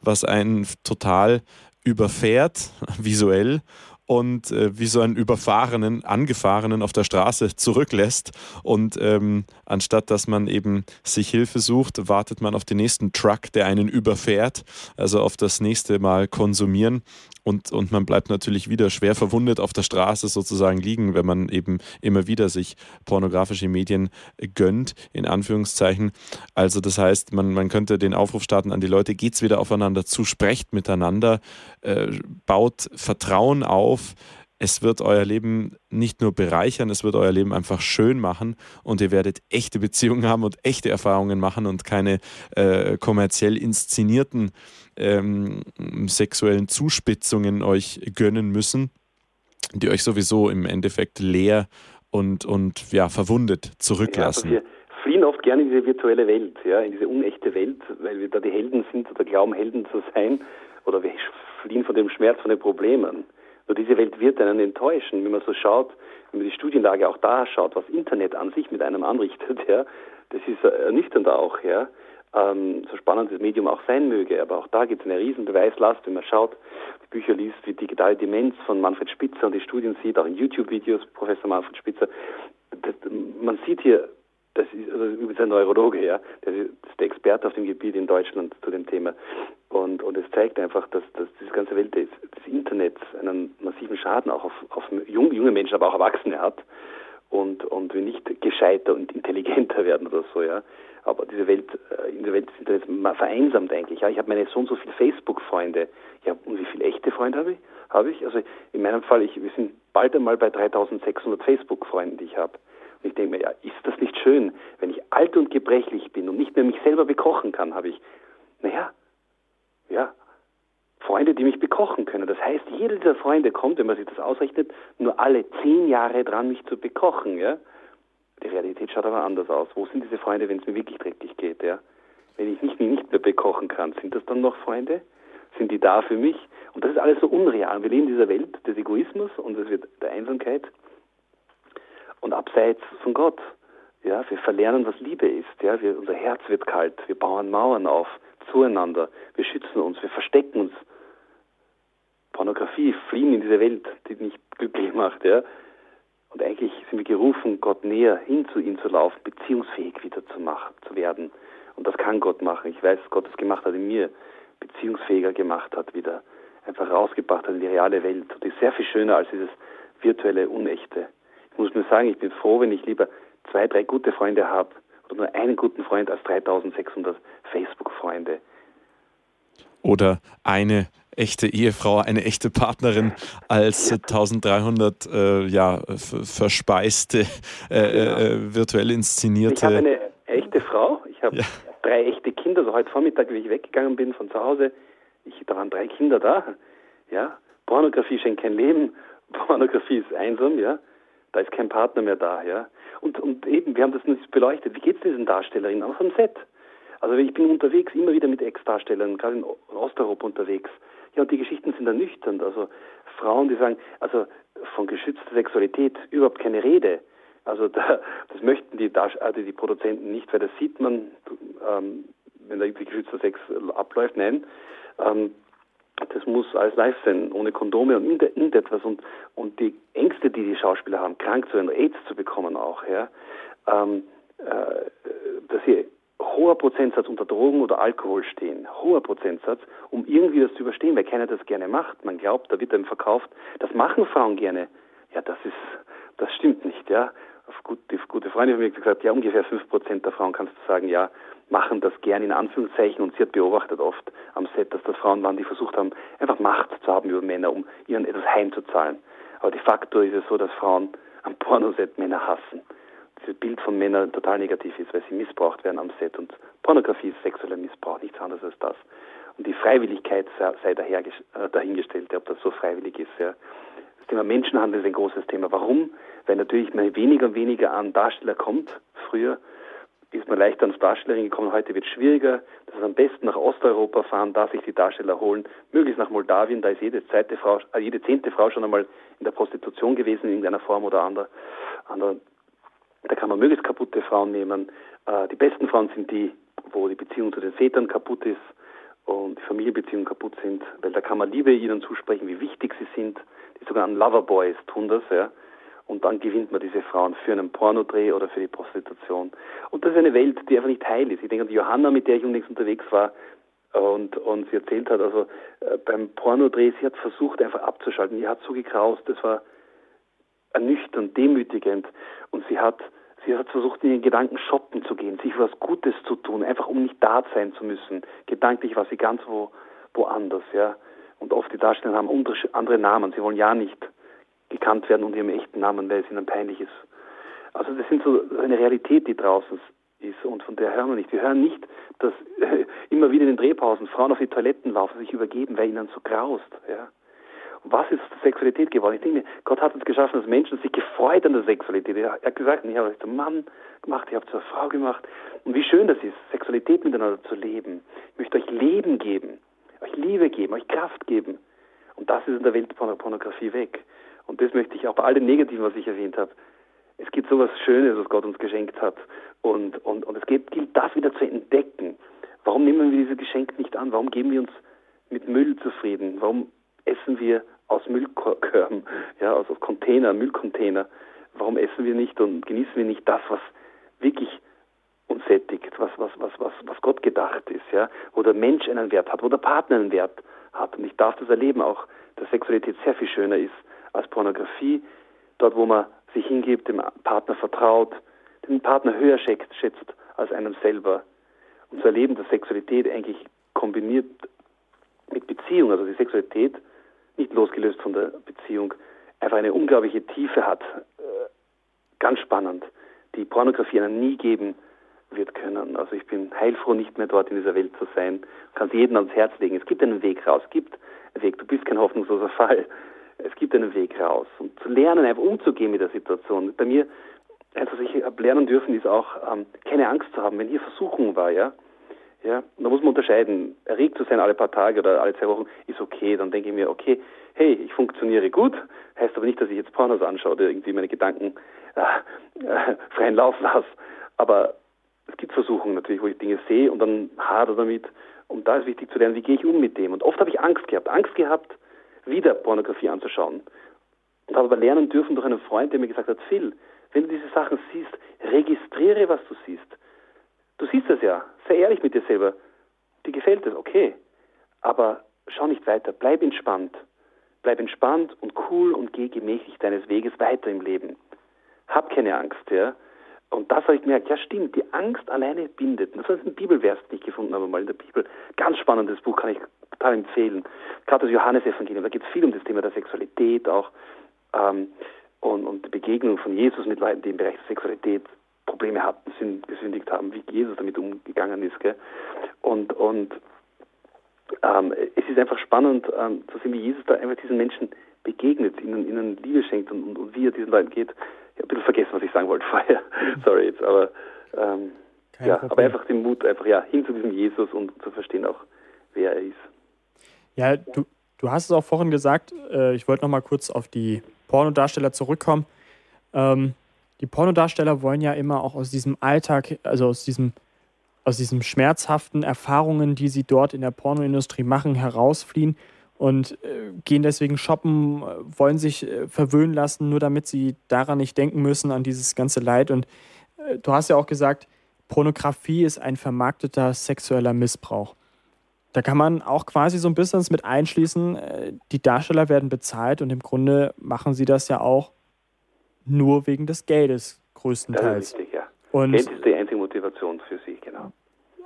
was einen total überfährt, *laughs* visuell, und äh, wie so einen überfahrenen, angefahrenen auf der Straße zurücklässt. Und ähm, anstatt dass man eben sich Hilfe sucht, wartet man auf den nächsten Truck, der einen überfährt, also auf das nächste Mal konsumieren. Und, und man bleibt natürlich wieder schwer verwundet auf der Straße sozusagen liegen, wenn man eben immer wieder sich pornografische Medien gönnt, in Anführungszeichen. Also das heißt, man, man könnte den Aufruf starten an die Leute, geht's wieder aufeinander zu, sprecht miteinander, äh, baut Vertrauen auf, es wird euer Leben nicht nur bereichern, es wird euer Leben einfach schön machen und ihr werdet echte Beziehungen haben und echte Erfahrungen machen und keine äh, kommerziell inszenierten ähm, sexuellen Zuspitzungen euch gönnen müssen, die euch sowieso im Endeffekt leer und, und ja, verwundet zurücklassen. Ja, also wir fliehen oft gerne in diese virtuelle Welt, ja, in diese unechte Welt, weil wir da die Helden sind oder glauben, Helden zu sein, oder wir fliehen von dem Schmerz, von den Problemen. Nur diese Welt wird einen enttäuschen, wenn man so schaut, wenn man die Studienlage auch da schaut, was Internet an sich mit einem anrichtet, ja, das ist ernüchternd auch, ja. Ähm, so spannend das Medium auch sein möge, aber auch da gibt es eine riesen Beweislast, wenn man schaut, die Bücher liest wie Digitale Demenz von Manfred Spitzer und die Studien sieht, auch in YouTube-Videos Professor Manfred Spitzer. Das, man sieht hier, das ist also übrigens ein Neurologe, ja, das ist der Experte auf dem Gebiet in Deutschland zu dem Thema. Und, und es zeigt einfach, dass, dass diese ganze Welt des, des Internets einen massiven Schaden auch auf, auf junge, junge Menschen, aber auch Erwachsene hat. Und, und wir nicht gescheiter und intelligenter *laughs* werden oder so, ja. Aber diese Welt, äh, in der Welt des Internets vereinsamt eigentlich. Ja. Ich habe meine so und so viele Facebook-Freunde. Ja, und wie viele echte Freunde habe ich? Habe ich? Also in meinem Fall, ich, wir sind bald einmal bei 3600 Facebook-Freunden, die ich habe. Und ich denke mir, ja, ist das nicht schön, wenn ich alt und gebrechlich bin und nicht mehr mich selber bekochen kann, habe ich, naja, ja, Freunde, die mich bekochen können. Das heißt, jeder dieser Freunde kommt, wenn man sich das ausrechnet, nur alle zehn Jahre dran, mich zu bekochen. Ja? Die Realität schaut aber anders aus. Wo sind diese Freunde, wenn es mir wirklich dreckig geht? Ja? Wenn ich mich nicht mehr bekochen kann, sind das dann noch Freunde? Sind die da für mich? Und das ist alles so unreal. Wir leben in dieser Welt des Egoismus und es wird der Einsamkeit und abseits von Gott. Ja, wir verlernen, was Liebe ist. Ja, wir, unser Herz wird kalt. Wir bauen Mauern auf zueinander. Wir schützen uns, wir verstecken uns. Pornografie, fliehen in diese Welt, die nicht glücklich macht, ja. Und eigentlich sind wir gerufen, Gott näher hin zu ihm zu laufen, beziehungsfähig wieder zu machen, zu werden. Und das kann Gott machen. Ich weiß, Gott es gemacht hat in mir, beziehungsfähiger gemacht hat, wieder einfach rausgebracht hat in die reale Welt. Und die ist sehr viel schöner als dieses virtuelle, unechte. Ich muss mir sagen, ich bin froh, wenn ich lieber zwei, drei gute Freunde habe oder nur einen guten Freund als 3600 Facebook-Freunde. Oder eine echte Ehefrau, eine echte Partnerin als 1300 äh, ja, verspeiste, äh, äh, genau. äh, virtuell inszenierte. Ich habe eine echte Frau, ich habe ja. drei echte Kinder. So heute Vormittag, wie ich weggegangen bin von zu Hause, ich, da waren drei Kinder da. Ja, Pornografie schenkt kein Leben, *laughs* Pornografie ist einsam, ja. Da ist kein Partner mehr da, ja. Und, und eben, wir haben das nicht beleuchtet. Wie geht es diesen Darstellerinnen auf dem Set? Also ich bin unterwegs, immer wieder mit Ex-Darstellern, gerade in Osteuropa unterwegs. Ja, und die Geschichten sind ernüchternd. Also Frauen, die sagen, also von geschützter Sexualität überhaupt keine Rede. Also da, das möchten die, also die Produzenten nicht, weil das sieht man, ähm, wenn da irgendwie geschützter Sex abläuft. Nein, ähm, das muss alles live sein, ohne Kondome und irgendetwas. Und, und die Ängste, die die Schauspieler haben, krank zu werden, AIDS zu bekommen auch, ja, ähm, äh, dass sie hoher Prozentsatz unter Drogen oder Alkohol stehen, hoher Prozentsatz, um irgendwie das zu überstehen, weil keiner das gerne macht. Man glaubt, da wird einem verkauft, das machen Frauen gerne. Ja, das ist, das stimmt nicht, ja. Gut, die gute Freundin von mir hat gesagt, ja, ungefähr 5% der Frauen kannst du sagen, ja, machen das gerne in Anführungszeichen und sie hat beobachtet oft am Set, dass das Frauen waren, die versucht haben, einfach Macht zu haben über Männer, um ihnen etwas heimzuzahlen. Aber de facto ist es so, dass Frauen am Pornoset Männer hassen dieses Bild von Männern total negativ ist, weil sie missbraucht werden am Set. Und Pornografie ist sexueller Missbrauch, nichts anderes als das. Und die Freiwilligkeit sei äh, dahingestellt, ob das so freiwillig ist. Ja. Das Thema Menschenhandel ist ein großes Thema. Warum? Weil natürlich man weniger und weniger an Darsteller kommt. Früher ist man leichter ans Darstellerin gekommen, heute wird es schwieriger. Das ist am besten nach Osteuropa fahren, da sich die Darsteller holen, möglichst nach Moldawien, da ist jede zweite Frau, äh, jede zehnte Frau schon einmal in der Prostitution gewesen in irgendeiner Form oder anderer. Da kann man möglichst kaputte Frauen nehmen. Äh, die besten Frauen sind die, wo die Beziehung zu den Vätern kaputt ist und die Familienbeziehungen kaputt sind, weil da kann man Liebe ihnen zusprechen, wie wichtig sie sind. Die sogenannten Loverboys tun das, ja. Und dann gewinnt man diese Frauen für einen Pornodreh oder für die Prostitution. Und das ist eine Welt, die einfach nicht heil ist. Ich denke an die Johanna, mit der ich unlängst unterwegs war, und, und sie erzählt hat, also äh, beim Pornodreh, sie hat versucht einfach abzuschalten. Die hat so gekraust, das war ernüchternd, demütigend. Und sie hat, sie hat versucht, in ihren Gedanken shoppen zu gehen, sich was Gutes zu tun, einfach um nicht da sein zu müssen. Gedanklich war sie ganz wo, woanders, ja. Und oft die Darsteller haben andere Namen. Sie wollen ja nicht gekannt werden unter ihrem echten Namen, weil es ihnen peinlich ist. Also das sind so eine Realität, die draußen ist und von der hören wir nicht. Wir hören nicht, dass äh, *laughs* immer wieder in den Drehpausen Frauen auf die Toiletten laufen, sich übergeben, weil ihnen so graust. Ja was ist Sexualität geworden? Ich denke mir, Gott hat uns geschaffen als Menschen, sich gefreut an der Sexualität. Er hat gesagt, ich habe euch zum Mann gemacht, ich habe zur Frau gemacht. Und wie schön das ist, Sexualität miteinander zu leben. Ich möchte euch Leben geben, euch Liebe geben, euch Kraft geben. Und das ist in der Welt der Pornografie weg. Und das möchte ich auch bei all dem Negativen, was ich erwähnt habe. Es gibt so etwas Schönes, was Gott uns geschenkt hat. Und, und, und es gilt, das wieder zu entdecken. Warum nehmen wir dieses Geschenk nicht an? Warum geben wir uns mit Müll zufrieden? Warum essen wir aus Müllkörben, *laughs* ja, also aus Container, Müllcontainer. Warum essen wir nicht und genießen wir nicht das, was wirklich uns sättigt, was, was, was, was, was Gott gedacht ist, ja, wo der Mensch einen Wert hat, wo der Partner einen Wert hat. Und ich darf das erleben auch, dass Sexualität sehr viel schöner ist als Pornografie, dort wo man sich hingibt, dem Partner vertraut, den Partner höher schätzt, schätzt als einem selber. Und zu erleben, dass Sexualität eigentlich kombiniert mit Beziehung, also die Sexualität nicht losgelöst von der Beziehung, einfach eine unglaubliche Tiefe hat. Äh, ganz spannend, die Pornografie einem nie geben wird können. Also ich bin heilfroh, nicht mehr dort in dieser Welt zu sein. Kann es jedem ans Herz legen. Es gibt einen Weg raus. Es gibt einen Weg. Du bist kein hoffnungsloser *laughs* Fall. Es gibt einen Weg raus. Und zu lernen, einfach umzugehen mit der Situation. Bei mir, also ich habe lernen dürfen, ist auch, ähm, keine Angst zu haben, wenn hier Versuchung war, ja. Ja, da muss man unterscheiden. Erregt zu sein alle paar Tage oder alle zwei Wochen ist okay. Dann denke ich mir, okay, hey, ich funktioniere gut. Heißt aber nicht, dass ich jetzt Pornos anschaue oder irgendwie meine Gedanken äh, äh, freien Lauf lasse. Aber es gibt Versuchungen natürlich, wo ich Dinge sehe und dann hader damit Und da ist wichtig zu lernen, wie gehe ich um mit dem. Und oft habe ich Angst gehabt, Angst gehabt, wieder Pornografie anzuschauen. Und habe aber lernen dürfen durch einen Freund, der mir gesagt hat, Phil, wenn du diese Sachen siehst, registriere, was du siehst. Du siehst das ja, sei ehrlich mit dir selber. Dir gefällt es, okay. Aber schau nicht weiter, bleib entspannt. Bleib entspannt und cool und geh gemächlich deines Weges weiter im Leben. Hab keine Angst, ja. Und das habe ich gemerkt, ja stimmt, die Angst alleine bindet. Das ist ein Bibelvers, ich gefunden habe, mal in der Bibel. Ganz spannendes Buch, kann ich total empfehlen. Gerade das Johannesevangelium, da geht es viel um das Thema der Sexualität auch ähm, und, und die Begegnung von Jesus mit Leuten, die im Bereich der Sexualität Probleme hatten, sind gesündigt haben, wie Jesus damit umgegangen ist. Gell? Und, und ähm, es ist einfach spannend ähm, zu sehen, wie Jesus da einfach diesen Menschen begegnet, ihnen, ihnen Liebe schenkt und, und, und wie er diesen Leuten geht. Ich habe ein bisschen vergessen, was ich sagen wollte *laughs* vorher. Sorry jetzt, aber ähm, ja, aber einfach den Mut, einfach ja, hin zu diesem Jesus und zu verstehen auch, wer er ist. Ja, du, du hast es auch vorhin gesagt, äh, ich wollte noch mal kurz auf die Pornodarsteller zurückkommen. Ähm, die Pornodarsteller wollen ja immer auch aus diesem Alltag, also aus diesem aus diesen schmerzhaften Erfahrungen, die sie dort in der Pornoindustrie machen, herausfliehen und äh, gehen deswegen shoppen, wollen sich äh, verwöhnen lassen, nur damit sie daran nicht denken müssen, an dieses ganze Leid. Und äh, du hast ja auch gesagt, Pornografie ist ein vermarkteter sexueller Missbrauch. Da kann man auch quasi so ein bisschen mit einschließen, die Darsteller werden bezahlt und im Grunde machen sie das ja auch nur wegen des Geldes größtenteils. Das ist richtig, ja. Und Geld ist die einzige Motivation für sie, genau.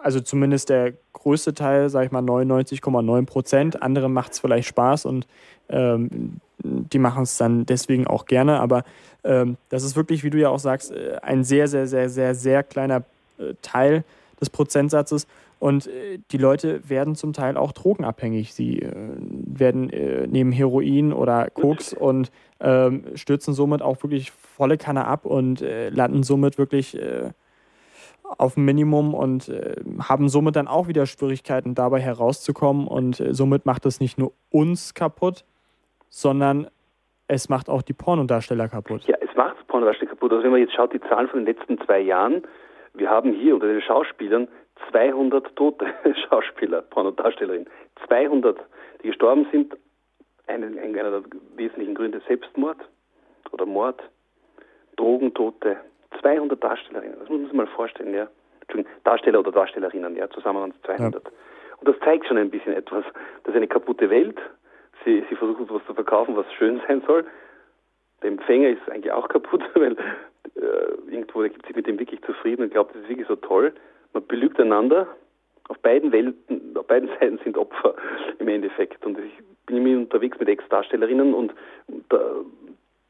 Also zumindest der größte Teil, sage ich mal 99,9 Prozent. Andere macht es vielleicht Spaß und ähm, die machen es dann deswegen auch gerne. Aber ähm, das ist wirklich, wie du ja auch sagst, äh, ein sehr, sehr, sehr, sehr, sehr kleiner äh, Teil des Prozentsatzes. Und äh, die Leute werden zum Teil auch drogenabhängig. Sie äh, werden äh, nehmen Heroin oder Koks und ähm, stürzen somit auch wirklich volle Kanne ab und äh, landen somit wirklich äh, auf dem Minimum und äh, haben somit dann auch wieder Schwierigkeiten dabei herauszukommen. Und äh, somit macht es nicht nur uns kaputt, sondern es macht auch die Pornodarsteller kaputt. Ja, es macht Pornodarsteller kaputt. Also wenn man jetzt schaut, die Zahlen von den letzten zwei Jahren, wir haben hier unter den Schauspielern 200 tote *laughs* Schauspieler, Pornodarstellerinnen. 200, die gestorben sind. Eine, einer der wesentlichen Gründe Selbstmord oder Mord, Drogentote, 200 Darstellerinnen. Das muss man sich mal vorstellen, ja. Entschuldigung, Darsteller oder Darstellerinnen, ja, zusammen waren es 200. Ja. Und das zeigt schon ein bisschen etwas. Das ist eine kaputte Welt. Sie, sie versuchen etwas zu verkaufen, was schön sein soll. Der Empfänger ist eigentlich auch kaputt, *laughs* weil äh, irgendwo gibt sich mit dem wirklich zufrieden und glaubt, das ist wirklich so toll. Man belügt einander. Auf beiden Welten, auf beiden *laughs* Seiten sind Opfer im Endeffekt. Und ich bin immer unterwegs mit Ex-Darstellerinnen und, und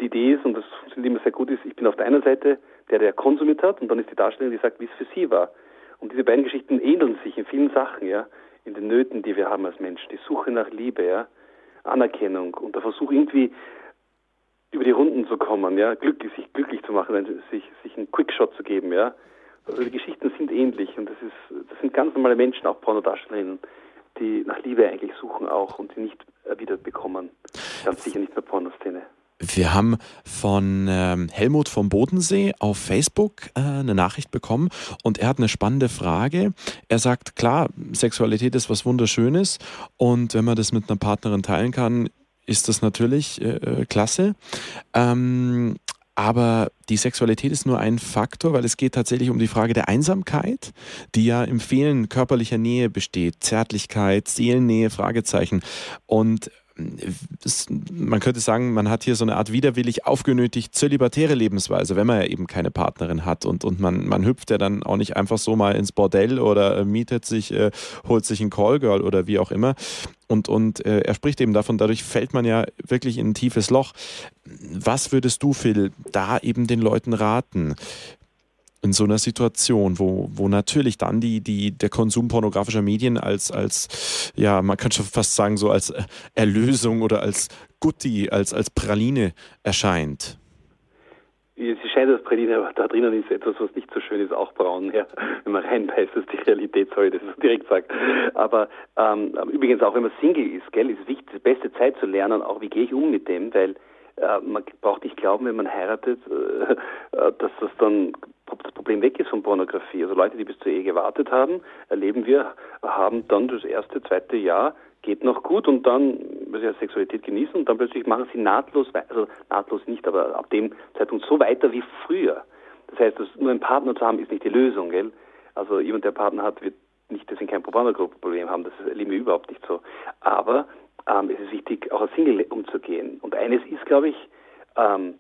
die Idee ist, und das sind immer sehr gut ist, ich bin auf der einen Seite der, der konsumiert hat, und dann ist die Darstellerin, die sagt, wie es für sie war. Und diese beiden Geschichten ähneln sich in vielen Sachen, ja, in den Nöten, die wir haben als Mensch. Die Suche nach Liebe, ja, Anerkennung und der Versuch irgendwie über die Runden zu kommen, ja, glücklich, sich glücklich zu machen, sich, sich einen Quickshot zu geben, ja. Also die Geschichten sind ähnlich und das ist, das sind ganz normale Menschen, auch Pornodarstellerinnen, die nach Liebe eigentlich suchen auch und sie nicht erwidert bekommen. Ganz sicher nicht mehr Pornoszene. Wir haben von ähm, Helmut vom Bodensee auf Facebook äh, eine Nachricht bekommen und er hat eine spannende Frage. Er sagt, klar, Sexualität ist was Wunderschönes und wenn man das mit einer Partnerin teilen kann, ist das natürlich äh, äh klasse. Ähm, aber die Sexualität ist nur ein Faktor, weil es geht tatsächlich um die Frage der Einsamkeit, die ja im Fehlen körperlicher Nähe besteht. Zärtlichkeit, Seelennähe, Fragezeichen. Und man könnte sagen, man hat hier so eine Art widerwillig aufgenötigt zölibatäre Lebensweise, wenn man ja eben keine Partnerin hat und, und man, man hüpft ja dann auch nicht einfach so mal ins Bordell oder äh, mietet sich, äh, holt sich ein Callgirl oder wie auch immer. Und, und äh, er spricht eben davon, dadurch fällt man ja wirklich in ein tiefes Loch. Was würdest du, Phil, da eben den Leuten raten? In so einer Situation, wo, wo natürlich dann die, die, der Konsum pornografischer Medien als, als, ja, man kann schon fast sagen, so als Erlösung oder als Gutti, als, als Praline erscheint. Sie scheint als Praline, aber da drinnen ist etwas, was nicht so schön ist, auch braun. Ja. Wenn man reinbeißt, ist die Realität, sorry, das ist direkt sagt. Aber ähm, übrigens auch, wenn man Single ist, gell, ist wichtig, die beste Zeit zu lernen, auch wie gehe ich um mit dem, weil man braucht nicht glauben, wenn man heiratet, äh, dass das dann das Problem weg ist von Pornografie. Also Leute, die bis zur Ehe gewartet haben, erleben wir, haben dann das erste, zweite Jahr geht noch gut und dann, weil sie Sexualität genießen und dann plötzlich machen sie nahtlos, also nahtlos nicht, aber ab dem Zeitpunkt so weiter wie früher. Das heißt, nur einen Partner zu haben, ist nicht die Lösung, gell? Also jemand, der Partner hat, wird nicht deswegen kein Pornografie-Problem haben, das erleben wir überhaupt nicht so. Aber ähm, es ist wichtig, auch als Single umzugehen. Und eines ist, glaube ich, ähm,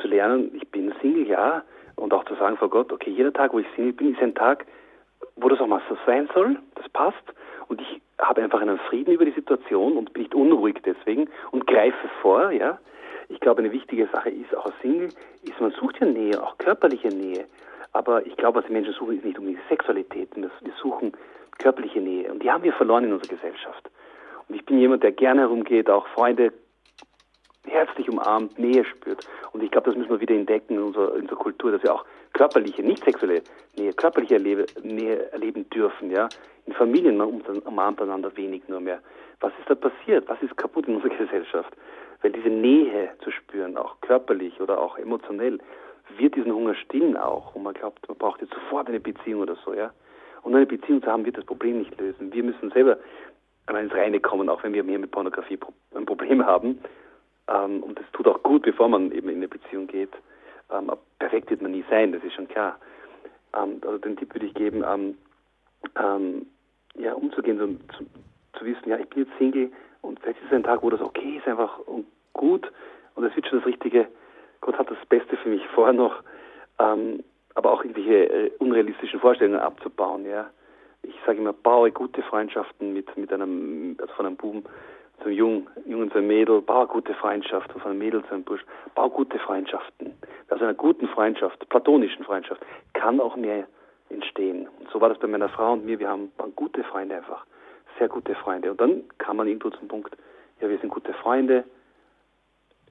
zu lernen, ich bin Single, ja, und auch zu sagen vor Gott, okay, jeder Tag, wo ich Single bin, ist ein Tag, wo das auch mal so sein soll, das passt. Und ich habe einfach einen Frieden über die Situation und bin nicht unruhig deswegen und greife vor, ja. Ich glaube, eine wichtige Sache ist auch als Single, ist, man sucht ja Nähe, auch körperliche Nähe. Aber ich glaube, was die Menschen suchen, ist nicht unbedingt Sexualität. Wir suchen körperliche Nähe. Und die haben wir verloren in unserer Gesellschaft. Und ich bin jemand, der gerne herumgeht, auch Freunde herzlich umarmt, Nähe spürt. Und ich glaube, das müssen wir wieder entdecken in unserer, in unserer Kultur, dass wir auch körperliche, nicht sexuelle Nähe, körperliche Erlebe, Nähe erleben dürfen. Ja? In Familien man umarmt einander wenig nur mehr. Was ist da passiert? Was ist kaputt in unserer *laughs* Gesellschaft? Weil diese Nähe zu spüren, auch körperlich oder auch emotionell, wird diesen Hunger stillen auch. Und man glaubt, man braucht jetzt sofort eine Beziehung oder so. ja. Und eine Beziehung zu haben, wird das Problem nicht lösen. Wir müssen selber ins Reine kommen, auch wenn wir mehr mit Pornografie ein Problem haben. Ähm, und das tut auch gut, bevor man eben in eine Beziehung geht. Ähm, perfekt wird man nie sein, das ist schon klar. Ähm, also den Tipp würde ich geben, ähm, ähm, ja, umzugehen, so, zu, zu, wissen, ja, ich bin jetzt Single und vielleicht ist es ein Tag, wo das okay ist, einfach und gut und es wird schon das Richtige. Gott hat das Beste für mich *laughs* vor noch, ähm, aber auch irgendwelche äh, unrealistischen Vorstellungen abzubauen, ja. Ich sage immer, baue gute Freundschaften mit, mit einem, also von einem Buben zum Jungen, Jungen zu einem Mädel, bau gute Freundschaft, von einem Mädel zu einem Bursch, bau gute Freundschaften. Aus einer guten Freundschaft, platonischen Freundschaft, kann auch mehr entstehen. Und so war das bei meiner Frau und mir, wir haben, waren gute Freunde einfach, sehr gute Freunde. Und dann kam man irgendwo zum Punkt, ja, wir sind gute Freunde,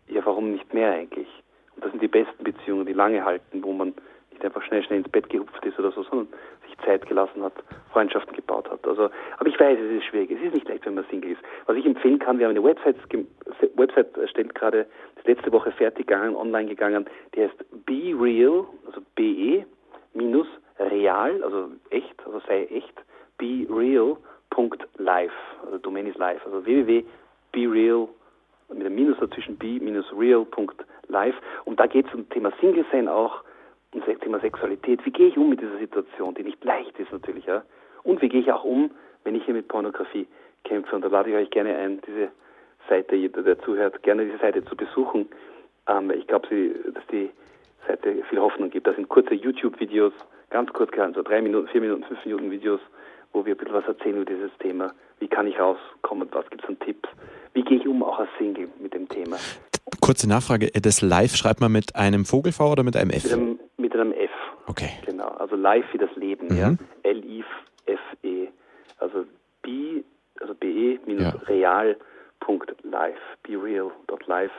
ja, warum nicht mehr eigentlich? Und das sind die besten Beziehungen, die lange halten, wo man nicht einfach schnell, schnell ins Bett gehupft ist oder so, sondern sich Zeit gelassen hat, Freundschaften gebaut hat. Also, aber ich weiß, es ist schwierig. Es ist nicht leicht, wenn man Single ist. Was ich empfehlen kann, wir haben eine Website, Website erstellt gerade, ist letzte Woche fertig gegangen, online gegangen, die heißt Be Real, also BE, minus real, also echt, also sei echt, bereal.life, also Domain ist live, also www.bereal mit einem Minus dazwischen b-real.life und da geht es um Thema Single sein auch, und das Thema Sexualität. Wie gehe ich um mit dieser Situation, die nicht leicht ist natürlich, ja? Und wie gehe ich auch um, wenn ich hier mit Pornografie kämpfe? Und da lade ich euch gerne ein, diese Seite, jeder, der zuhört, gerne diese Seite zu besuchen. Ähm, ich glaube, dass die Seite viel Hoffnung gibt. Da sind kurze YouTube-Videos, ganz kurz gehalten, so drei Minuten, vier Minuten, fünf Minuten Videos, wo wir ein bisschen was erzählen über dieses Thema. Wie kann ich rauskommen? Was gibt es an Tipps? Wie gehe ich um auch als Single mit dem Thema? Kurze Nachfrage, das Live schreibt man mit einem Vogelv oder mit einem F? Mit einem, mit einem F. Okay. Genau, also live wie das Leben, mhm. ja. L-I-F-E. Also B, also be-real.live, bereal.live.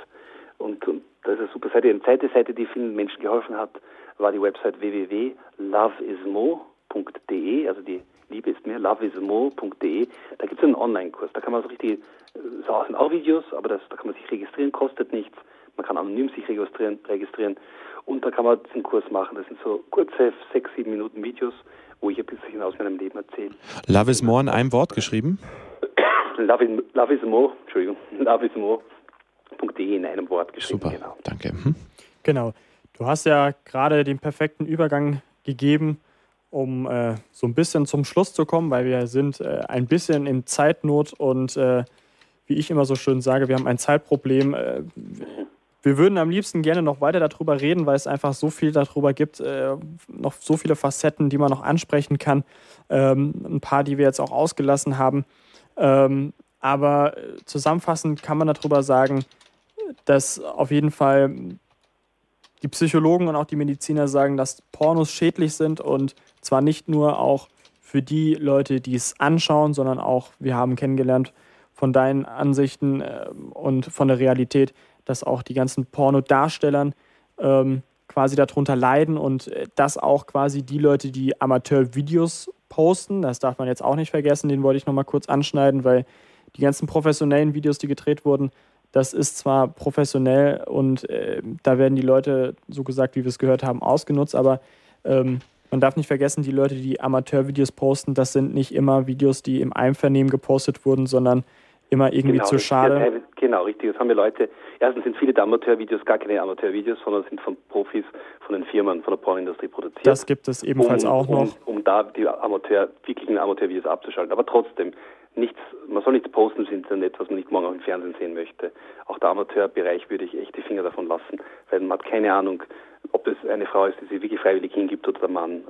Und, und das ist eine super Seite. Eine zweite Seite, die vielen Menschen geholfen hat, war die Website www.loveismo.de, also die Liebe ist mehr, loveismo.de. Da gibt es einen Online-Kurs. Da kann man so richtig, das sind auch Videos, aber das, da kann man sich registrieren, kostet nichts. Man kann anonym sich registrieren, registrieren. Und da kann man diesen Kurs machen. Das sind so kurze, sechs, sieben Minuten Videos, wo ich ein bisschen aus meinem Leben erzähle. Love is more in einem Wort geschrieben? *coughs* Love is, love is more, Entschuldigung, *laughs* love is more.de in einem Wort geschrieben. Super, genau. danke. Hm. Genau. Du hast ja gerade den perfekten Übergang gegeben um äh, so ein bisschen zum Schluss zu kommen, weil wir sind äh, ein bisschen in Zeitnot und äh, wie ich immer so schön sage, wir haben ein Zeitproblem. Wir würden am liebsten gerne noch weiter darüber reden, weil es einfach so viel darüber gibt, äh, noch so viele Facetten, die man noch ansprechen kann. Ähm, ein paar, die wir jetzt auch ausgelassen haben. Ähm, aber äh, zusammenfassend kann man darüber sagen, dass auf jeden Fall die Psychologen und auch die Mediziner sagen, dass Pornos schädlich sind und zwar nicht nur auch für die Leute, die es anschauen, sondern auch, wir haben kennengelernt von deinen Ansichten äh, und von der Realität, dass auch die ganzen Pornodarstellern ähm, quasi darunter leiden und äh, dass auch quasi die Leute, die Amateurvideos posten, das darf man jetzt auch nicht vergessen, den wollte ich nochmal kurz anschneiden, weil die ganzen professionellen Videos, die gedreht wurden, das ist zwar professionell und äh, da werden die Leute, so gesagt, wie wir es gehört haben, ausgenutzt, aber ähm, man darf nicht vergessen, die Leute, die Amateurvideos posten, das sind nicht immer Videos, die im Einvernehmen gepostet wurden, sondern immer irgendwie genau, zu schade. Ja, genau, richtig. Das haben wir Leute. Erstens sind viele der Amateurvideos gar keine Amateurvideos, sondern sind von Profis, von den Firmen, von der Pornindustrie produziert. Das gibt es ebenfalls um, auch noch. Um, um da die Amateur, wirklichen Amateurvideos abzuschalten. Aber trotzdem, nichts, man soll nichts posten im Internet, was man nicht morgen auch im Fernsehen sehen möchte. Auch der Amateurbereich würde ich echt die Finger davon lassen, weil man hat keine Ahnung, ob das eine Frau ist, die sich wirklich freiwillig hingibt oder der Mann.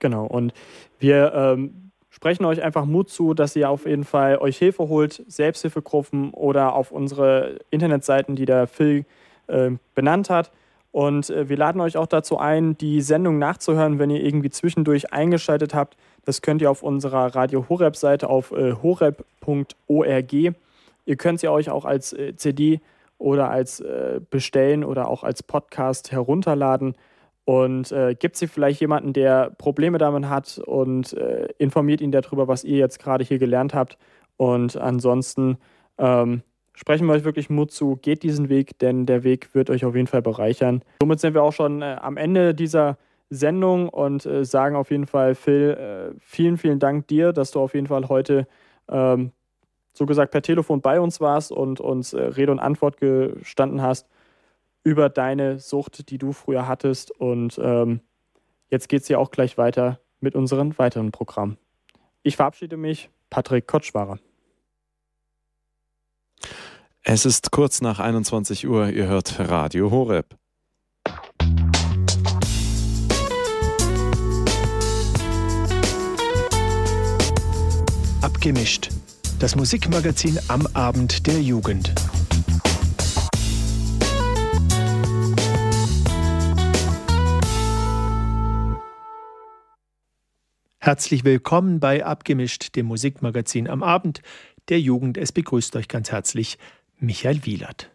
Genau, und wir ähm, sprechen euch einfach Mut zu, dass ihr auf jeden Fall euch Hilfe holt, Selbsthilfegruppen oder auf unsere Internetseiten, die der Phil äh, benannt hat. Und äh, wir laden euch auch dazu ein, die Sendung nachzuhören, wenn ihr irgendwie zwischendurch eingeschaltet habt. Das könnt ihr auf unserer Radio Horeb Seite auf äh, horeb.org. Ihr könnt sie euch auch als äh, CD oder als äh, bestellen oder auch als Podcast herunterladen und äh, gibt sie vielleicht jemanden, der Probleme damit hat und äh, informiert ihn darüber, was ihr jetzt gerade hier gelernt habt. Und ansonsten ähm, sprechen wir euch wirklich Mut zu, geht diesen Weg, denn der Weg wird euch auf jeden Fall bereichern. Somit sind wir auch schon äh, am Ende dieser Sendung und äh, sagen auf jeden Fall, Phil, äh, vielen, vielen Dank dir, dass du auf jeden Fall heute ähm, so gesagt per Telefon bei uns warst und uns äh, Rede und Antwort gestanden hast über deine Sucht, die du früher hattest. Und ähm, jetzt geht es ja auch gleich weiter mit unserem weiteren Programm. Ich verabschiede mich, Patrick Kotschwarer. Es ist kurz nach 21 Uhr, ihr hört Radio Horeb. Abgemischt. Das Musikmagazin am Abend der Jugend. Herzlich willkommen bei Abgemischt, dem Musikmagazin am Abend der Jugend. Es begrüßt euch ganz herzlich Michael Wielert.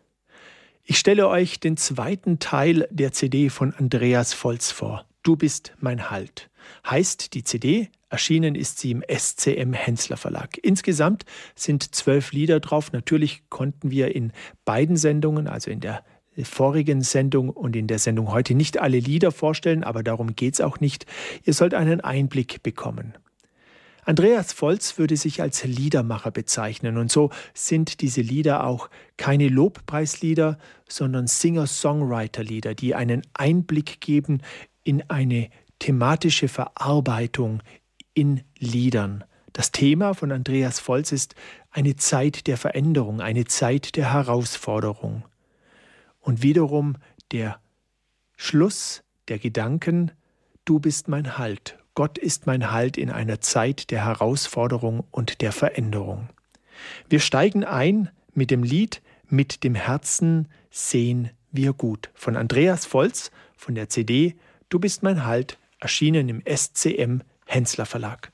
Ich stelle euch den zweiten Teil der CD von Andreas Volz vor. Du bist mein Halt. Heißt die CD, erschienen ist sie im SCM Hensler Verlag. Insgesamt sind zwölf Lieder drauf. Natürlich konnten wir in beiden Sendungen, also in der vorigen Sendung und in der Sendung heute nicht alle Lieder vorstellen, aber darum geht es auch nicht. Ihr sollt einen Einblick bekommen. Andreas Volz würde sich als Liedermacher bezeichnen und so sind diese Lieder auch keine Lobpreislieder, sondern Singer-Songwriter-Lieder, die einen Einblick geben in eine thematische Verarbeitung in Liedern. Das Thema von Andreas Volz ist eine Zeit der Veränderung, eine Zeit der Herausforderung und wiederum der Schluss der Gedanken, du bist mein Halt, Gott ist mein Halt in einer Zeit der Herausforderung und der Veränderung. Wir steigen ein mit dem Lied Mit dem Herzen sehen wir gut von Andreas Volz von der CD Du bist mein Halt, erschienen im SCM Hensler Verlag.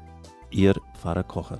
Ihr Pfarrer Kocher.